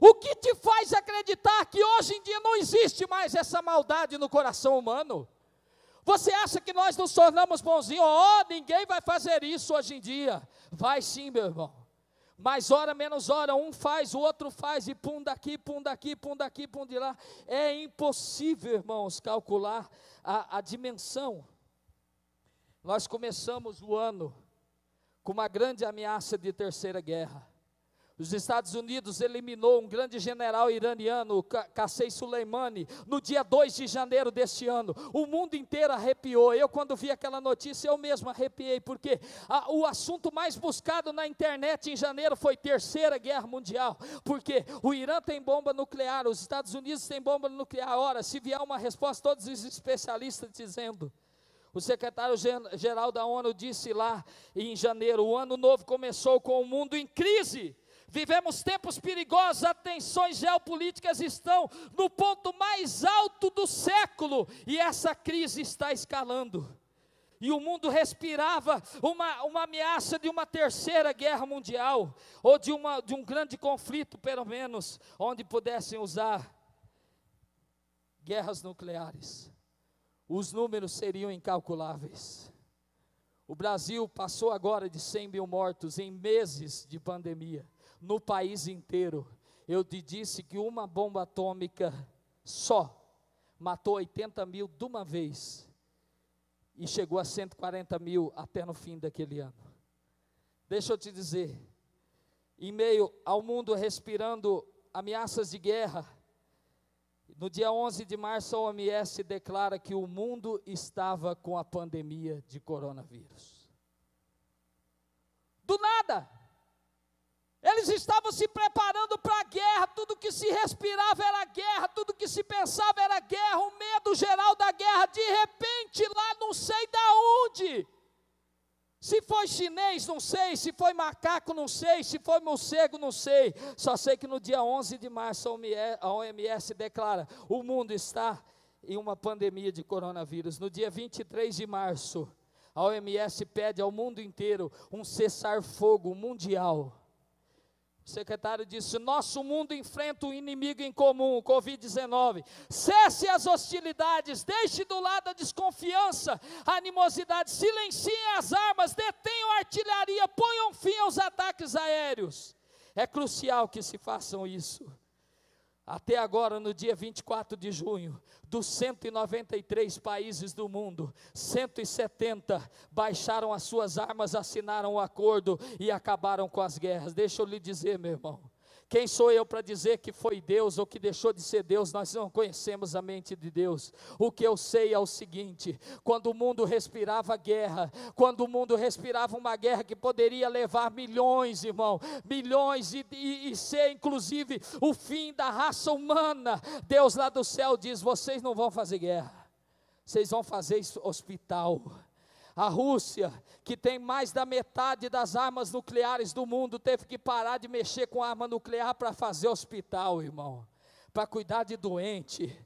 O que te faz acreditar que hoje em dia não existe mais essa maldade no coração humano? Você acha que nós nos tornamos bonzinhos? Oh, ninguém vai fazer isso hoje em dia. Vai sim, meu irmão mais hora menos hora, um faz, o outro faz, e pum daqui, pum daqui, pum daqui, pum de lá. É impossível, irmãos, calcular a, a dimensão. Nós começamos o ano com uma grande ameaça de terceira guerra. Os Estados Unidos eliminou um grande general iraniano, Qasem Soleimani, no dia 2 de janeiro deste ano. O mundo inteiro arrepiou. Eu, quando vi aquela notícia, eu mesmo arrepiei, porque a, o assunto mais buscado na internet em janeiro foi Terceira Guerra Mundial. Porque o Irã tem bomba nuclear, os Estados Unidos têm bomba nuclear. Ora, se vier uma resposta, todos os especialistas dizendo. O secretário-geral da ONU disse lá em janeiro: o ano novo começou com o mundo em crise. Vivemos tempos perigosos, as tensões geopolíticas estão no ponto mais alto do século e essa crise está escalando. E o mundo respirava uma, uma ameaça de uma terceira guerra mundial, ou de, uma, de um grande conflito, pelo menos, onde pudessem usar guerras nucleares. Os números seriam incalculáveis. O Brasil passou agora de 100 mil mortos em meses de pandemia no país inteiro. Eu te disse que uma bomba atômica só matou 80 mil de uma vez e chegou a 140 mil até no fim daquele ano. Deixa eu te dizer, em meio ao mundo respirando ameaças de guerra, no dia 11 de março, a OMS declara que o mundo estava com a pandemia de coronavírus. Do nada, eles estavam se preparando para a guerra, tudo que se respirava era guerra, tudo que se pensava era guerra, o medo geral da guerra. De repente, lá não sei da onde. Se foi chinês, não sei. Se foi macaco, não sei. Se foi morcego, não sei. Só sei que no dia 11 de março a OMS declara: o mundo está em uma pandemia de coronavírus. No dia 23 de março, a OMS pede ao mundo inteiro um cessar-fogo mundial o secretário disse: Nosso mundo enfrenta um inimigo em comum, o Covid-19. Cesse as hostilidades, deixe do lado a desconfiança, a animosidade, silenciem as armas, detenham a artilharia, ponham fim aos ataques aéreos. É crucial que se façam isso. Até agora, no dia 24 de junho, dos 193 países do mundo, 170 baixaram as suas armas, assinaram o um acordo e acabaram com as guerras. Deixa eu lhe dizer, meu irmão, quem sou eu para dizer que foi Deus ou que deixou de ser Deus? Nós não conhecemos a mente de Deus. O que eu sei é o seguinte: quando o mundo respirava guerra, quando o mundo respirava uma guerra que poderia levar milhões, irmão, milhões e, e, e ser inclusive o fim da raça humana, Deus lá do céu diz: vocês não vão fazer guerra, vocês vão fazer hospital a Rússia, que tem mais da metade das armas nucleares do mundo, teve que parar de mexer com arma nuclear para fazer hospital, irmão, para cuidar de doente.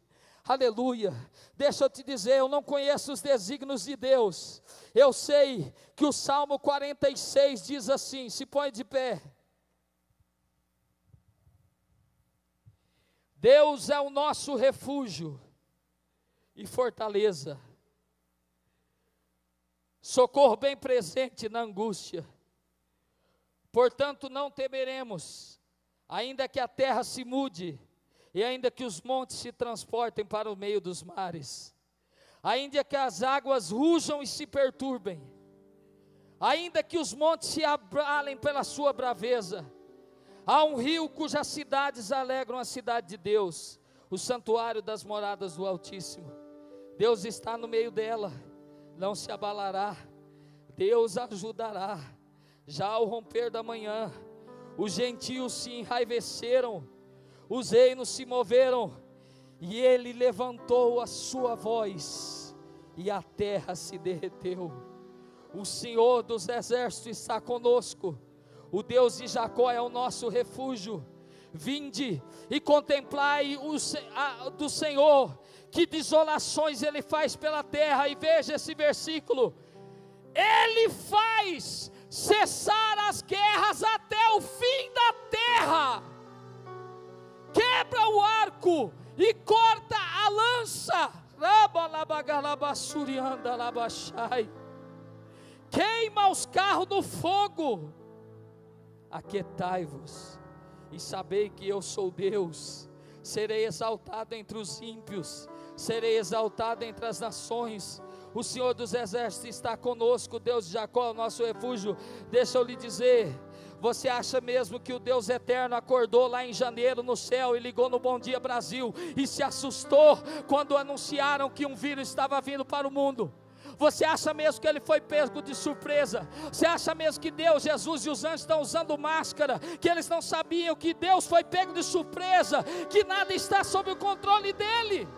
Aleluia. Deixa eu te dizer, eu não conheço os desígnios de Deus. Eu sei que o Salmo 46 diz assim: se põe de pé. Deus é o nosso refúgio e fortaleza socorro bem presente na angústia. Portanto, não temeremos, ainda que a terra se mude, e ainda que os montes se transportem para o meio dos mares, ainda que as águas rujam e se perturbem, ainda que os montes se abalem pela sua braveza, Há um rio cujas cidades alegram a cidade de Deus, o santuário das moradas do Altíssimo. Deus está no meio dela, não se abalará. Deus ajudará. Já ao romper da manhã, os gentios se enraiveceram, os reinos se moveram, e ele levantou a sua voz, e a terra se derreteu. O Senhor dos exércitos está conosco, o Deus de Jacó é o nosso refúgio. Vinde e contemplai o a, do Senhor, que desolações Ele faz pela terra, e veja esse versículo: Ele faz cessar as guerras até o fim da terra, quebra o arco e corta a lança, queima os carros no fogo, aquietai-vos e sabei que eu sou Deus, serei exaltado entre os ímpios, serei exaltado entre as nações, o Senhor dos Exércitos está conosco, Deus de Jacó, nosso refúgio. Deixa eu lhe dizer, você acha mesmo que o Deus eterno acordou lá em janeiro no céu e ligou no Bom Dia Brasil e se assustou quando anunciaram que um vírus estava vindo para o mundo? Você acha mesmo que ele foi pego de surpresa? Você acha mesmo que Deus, Jesus e os anjos estão usando máscara? Que eles não sabiam que Deus foi pego de surpresa? Que nada está sob o controle dele?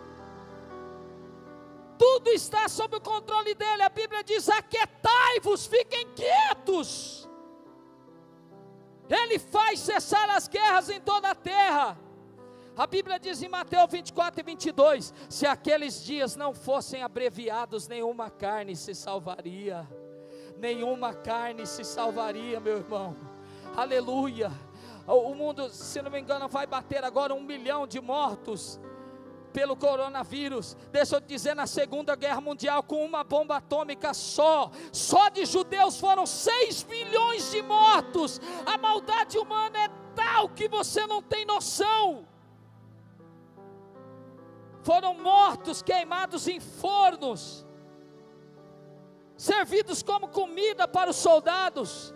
Tudo está sob o controle dele. A Bíblia diz: aquietai-vos, fiquem quietos. Ele faz cessar as guerras em toda a terra. A Bíblia diz em Mateus 24 e 22: se aqueles dias não fossem abreviados, nenhuma carne se salvaria. Nenhuma carne se salvaria, meu irmão. Aleluia. O mundo, se não me engano, vai bater agora um milhão de mortos pelo coronavírus. Deixa eu te dizer, na Segunda Guerra Mundial, com uma bomba atômica só, só de judeus foram 6 milhões de mortos. A maldade humana é tal que você não tem noção. Foram mortos, queimados em fornos, servidos como comida para os soldados.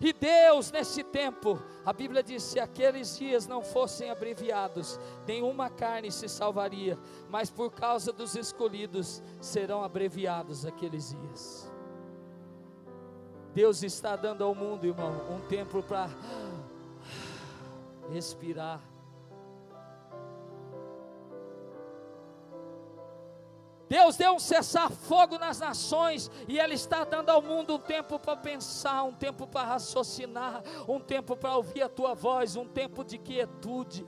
E Deus, nesse tempo, a Bíblia diz: se aqueles dias não fossem abreviados, nenhuma carne se salvaria, mas por causa dos escolhidos serão abreviados aqueles dias. Deus está dando ao mundo, irmão, um tempo para respirar Deus deu um cessar-fogo nas nações e Ele está dando ao mundo um tempo para pensar, um tempo para raciocinar, um tempo para ouvir a tua voz, um tempo de quietude,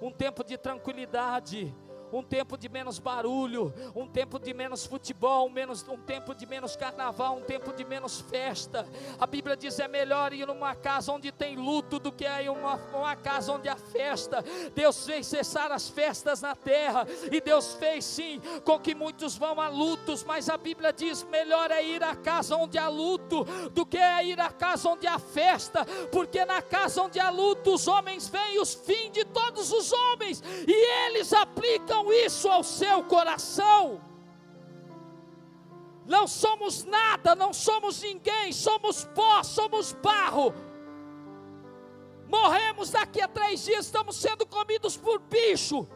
um tempo de tranquilidade um tempo de menos barulho, um tempo de menos futebol, menos, um tempo de menos carnaval, um tempo de menos festa. A Bíblia diz: é melhor ir numa casa onde tem luto do que ir uma, uma casa onde há festa. Deus fez cessar as festas na terra, e Deus fez sim com que muitos vão a lutos, mas a Bíblia diz: melhor é ir à casa onde há luto do que é ir à casa onde há festa, porque na casa onde há luto os homens veem os fins de todos os homens, e eles aplicam isso ao seu coração. Não somos nada, não somos ninguém, somos pó, somos barro. Morremos daqui a três dias, estamos sendo comidos por bicho.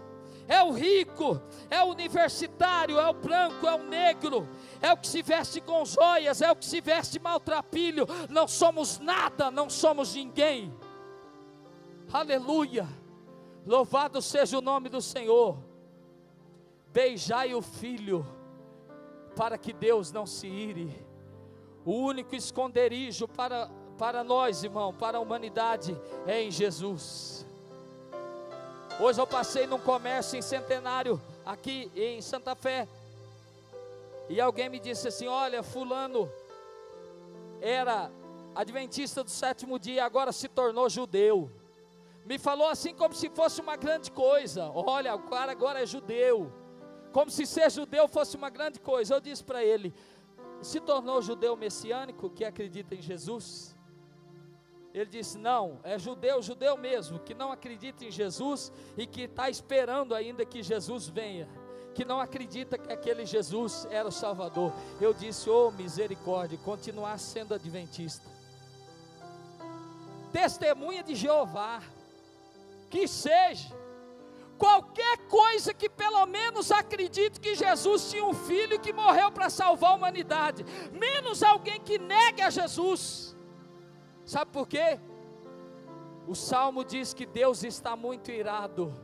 É o rico, é o universitário, é o branco, é o negro, é o que se veste com joias, é o que se veste maltrapilho. Não somos nada, não somos ninguém. Aleluia. Louvado seja o nome do Senhor. Beijai o filho, para que Deus não se ire. O único esconderijo para, para nós, irmão, para a humanidade, é em Jesus. Hoje eu passei num comércio em Centenário, aqui em Santa Fé, e alguém me disse assim: Olha, Fulano era adventista do sétimo dia, agora se tornou judeu. Me falou assim como se fosse uma grande coisa. Olha, o cara agora é judeu como se ser judeu fosse uma grande coisa. Eu disse para ele: se tornou judeu messiânico que acredita em Jesus? Ele disse: não, é judeu, judeu mesmo, que não acredita em Jesus e que está esperando ainda que Jesus venha, que não acredita que aquele Jesus era o Salvador. Eu disse: oh misericórdia, continuar sendo adventista. testemunha de Jeová, que seja, qualquer coisa que pelo menos acredite que Jesus tinha um filho que morreu para salvar a humanidade, menos alguém que negue a Jesus. Sabe por quê? O salmo diz que Deus está muito irado.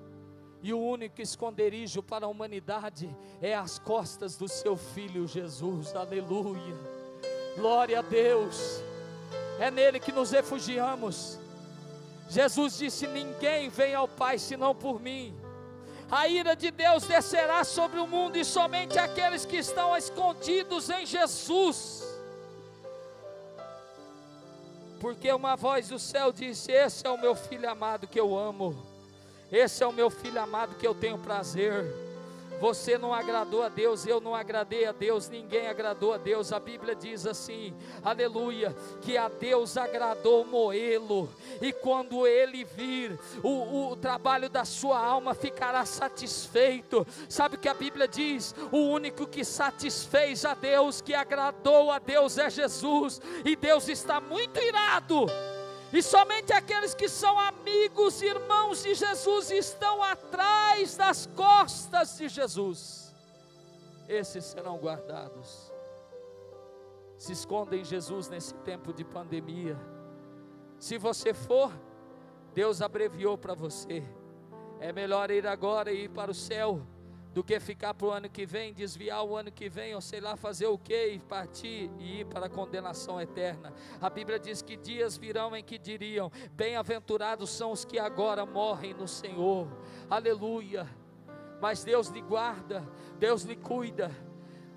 E o único esconderijo para a humanidade é as costas do seu filho Jesus. Aleluia. Glória a Deus. É nele que nos refugiamos. Jesus disse: Ninguém vem ao Pai senão por mim a ira de Deus descerá sobre o mundo e somente aqueles que estão escondidos em Jesus. Porque uma voz do céu disse: Esse é o meu filho amado que eu amo, esse é o meu filho amado que eu tenho prazer. Você não agradou a Deus, eu não agradei a Deus, ninguém agradou a Deus. A Bíblia diz assim, aleluia, que a Deus agradou moê-lo, e quando ele vir, o, o trabalho da sua alma ficará satisfeito. Sabe o que a Bíblia diz? O único que satisfez a Deus, que agradou a Deus é Jesus, e Deus está muito irado e somente aqueles que são amigos, irmãos de Jesus, estão atrás das costas de Jesus. Esses serão guardados. Se escondem em Jesus nesse tempo de pandemia. Se você for, Deus abreviou para você. É melhor ir agora e ir para o céu do que ficar para o ano que vem, desviar o ano que vem, ou sei lá, fazer o que e partir e ir para a condenação eterna. A Bíblia diz que dias virão em que diriam: Bem-aventurados são os que agora morrem no Senhor. Aleluia. Mas Deus lhe guarda, Deus lhe cuida.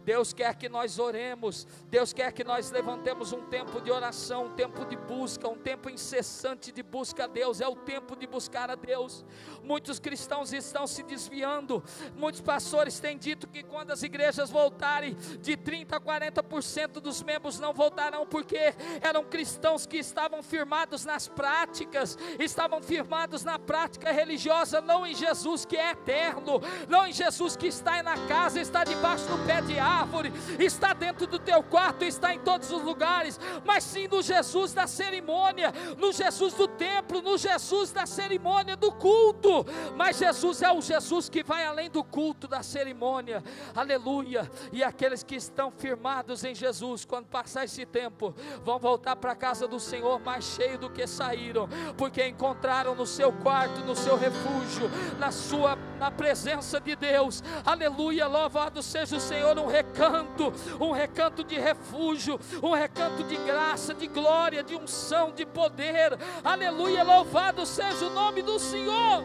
Deus quer que nós oremos, Deus quer que nós levantemos um tempo de oração, um tempo de busca, um tempo incessante de busca a Deus, é o tempo de buscar a Deus. Muitos cristãos estão se desviando, muitos pastores têm dito que quando as igrejas voltarem, de 30% a 40% dos membros não voltarão, porque eram cristãos que estavam firmados nas práticas, estavam firmados na prática religiosa, não em Jesus que é eterno, não em Jesus que está na casa, está debaixo do pé de árvore árvore, está dentro do teu quarto, está em todos os lugares, mas sim no Jesus da cerimônia, no Jesus do templo, no Jesus da cerimônia do culto. Mas Jesus é o Jesus que vai além do culto, da cerimônia, aleluia. E aqueles que estão firmados em Jesus, quando passar esse tempo, vão voltar para a casa do Senhor mais cheio do que saíram, porque encontraram no seu quarto, no seu refúgio, na sua na presença de Deus, aleluia. Louvado seja o Senhor, um recanto, um recanto de refúgio, um recanto de graça, de glória, de unção, de poder. Aleluia, louvado seja o nome do Senhor.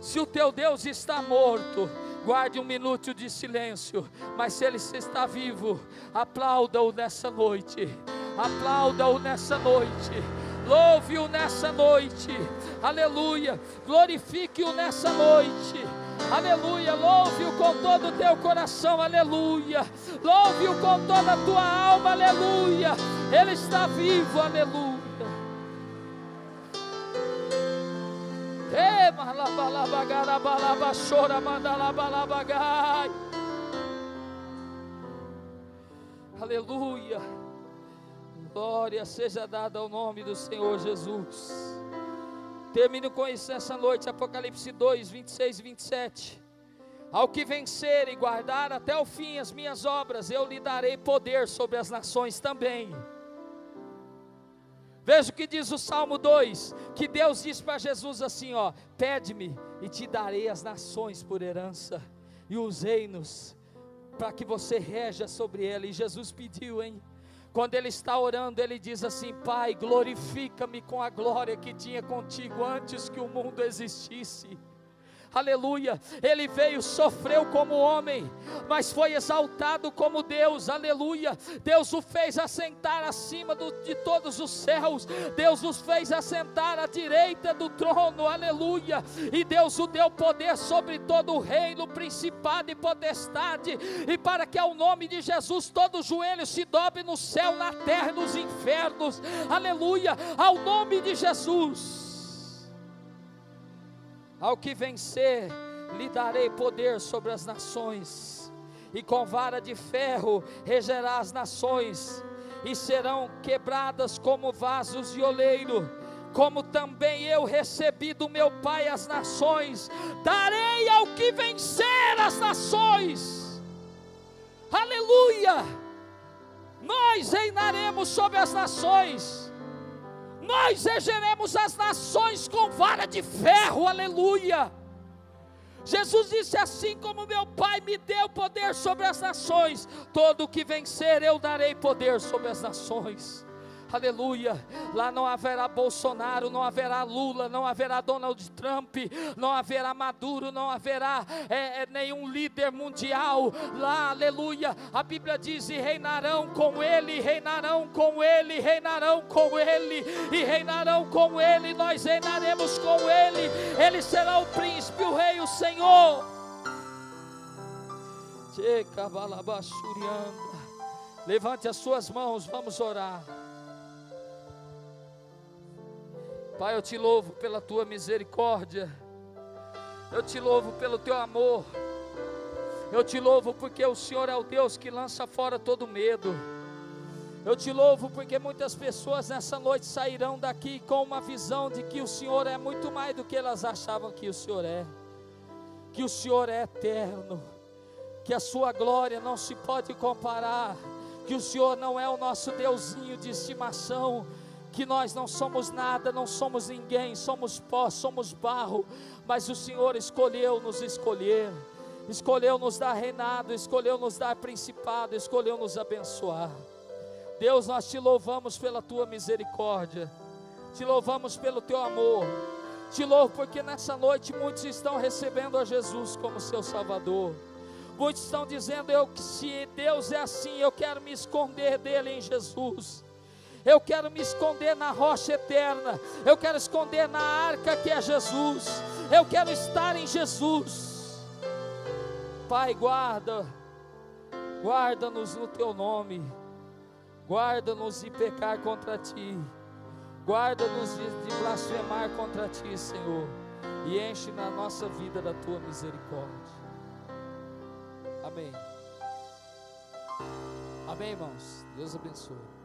Se o teu Deus está morto, guarde um minuto de silêncio, mas se ele está vivo, aplauda-o nessa noite, aplauda-o nessa noite, louve-o nessa noite, aleluia, glorifique-o nessa noite. Aleluia, louve-o com todo o teu coração, aleluia. Louve-o com toda a tua alma, aleluia. Ele está vivo, aleluia. Aleluia. Glória seja dada ao nome do Senhor Jesus. Termino com isso essa noite, Apocalipse 2, 26 e 27. Ao que vencer e guardar até o fim as minhas obras, eu lhe darei poder sobre as nações também. Veja o que diz o Salmo 2: que Deus disse para Jesus assim: ó, pede-me e te darei as nações por herança, e os reinos, para que você reja sobre ela. E Jesus pediu, hein? Quando ele está orando, ele diz assim: Pai, glorifica-me com a glória que tinha contigo antes que o mundo existisse aleluia. Ele veio, sofreu como homem, mas foi exaltado como Deus, aleluia. Deus o fez assentar acima do, de todos os céus, Deus os fez assentar à direita do trono, aleluia. E Deus o deu poder sobre todo o reino, principado e potestade, e para que ao nome de Jesus todo joelho se dobre no céu, na terra e nos infernos, aleluia. Ao nome de Jesus. Ao que vencer, lhe darei poder sobre as nações, e com vara de ferro regerá as nações, e serão quebradas como vasos de oleiro como também eu recebi do meu Pai as nações, darei ao que vencer as nações. Aleluia! Nós reinaremos sobre as nações, nós regeremos as nações com vara de ferro, aleluia! Jesus disse: Assim como meu Pai me deu poder sobre as nações, todo o que vencer eu darei poder sobre as nações aleluia. Lá não haverá Bolsonaro, não haverá Lula, não haverá Donald Trump, não haverá Maduro, não haverá é, é, nenhum líder mundial. Lá, aleluia, a Bíblia diz: e reinarão com ele, reinarão com ele, reinarão com ele, e reinarão com ele, nós reinaremos com ele, ele será o príncipe, o rei, o Senhor. Levante as suas mãos, vamos orar. Pai, eu te louvo pela tua misericórdia. Eu te louvo pelo teu amor. Eu te louvo porque o Senhor é o Deus que lança fora todo medo. Eu te louvo porque muitas pessoas nessa noite sairão daqui com uma visão de que o Senhor é muito mais do que elas achavam que o Senhor é. Que o Senhor é eterno. Que a sua glória não se pode comparar. Que o Senhor não é o nosso Deusinho de estimação que nós não somos nada, não somos ninguém, somos pó, somos barro, mas o Senhor escolheu nos escolher, escolheu nos dar reinado, escolheu nos dar principado, escolheu nos abençoar. Deus, nós te louvamos pela tua misericórdia, te louvamos pelo teu amor, te louvo porque nessa noite muitos estão recebendo a Jesus como seu Salvador. Muitos estão dizendo: eu, se Deus é assim, eu quero me esconder dele em Jesus. Eu quero me esconder na rocha eterna. Eu quero esconder na arca que é Jesus. Eu quero estar em Jesus. Pai, guarda, guarda-nos no teu nome. Guarda-nos de pecar contra ti. Guarda-nos de, de blasfemar contra ti, Senhor. E enche na nossa vida da tua misericórdia. Amém. Amém, irmãos. Deus abençoe.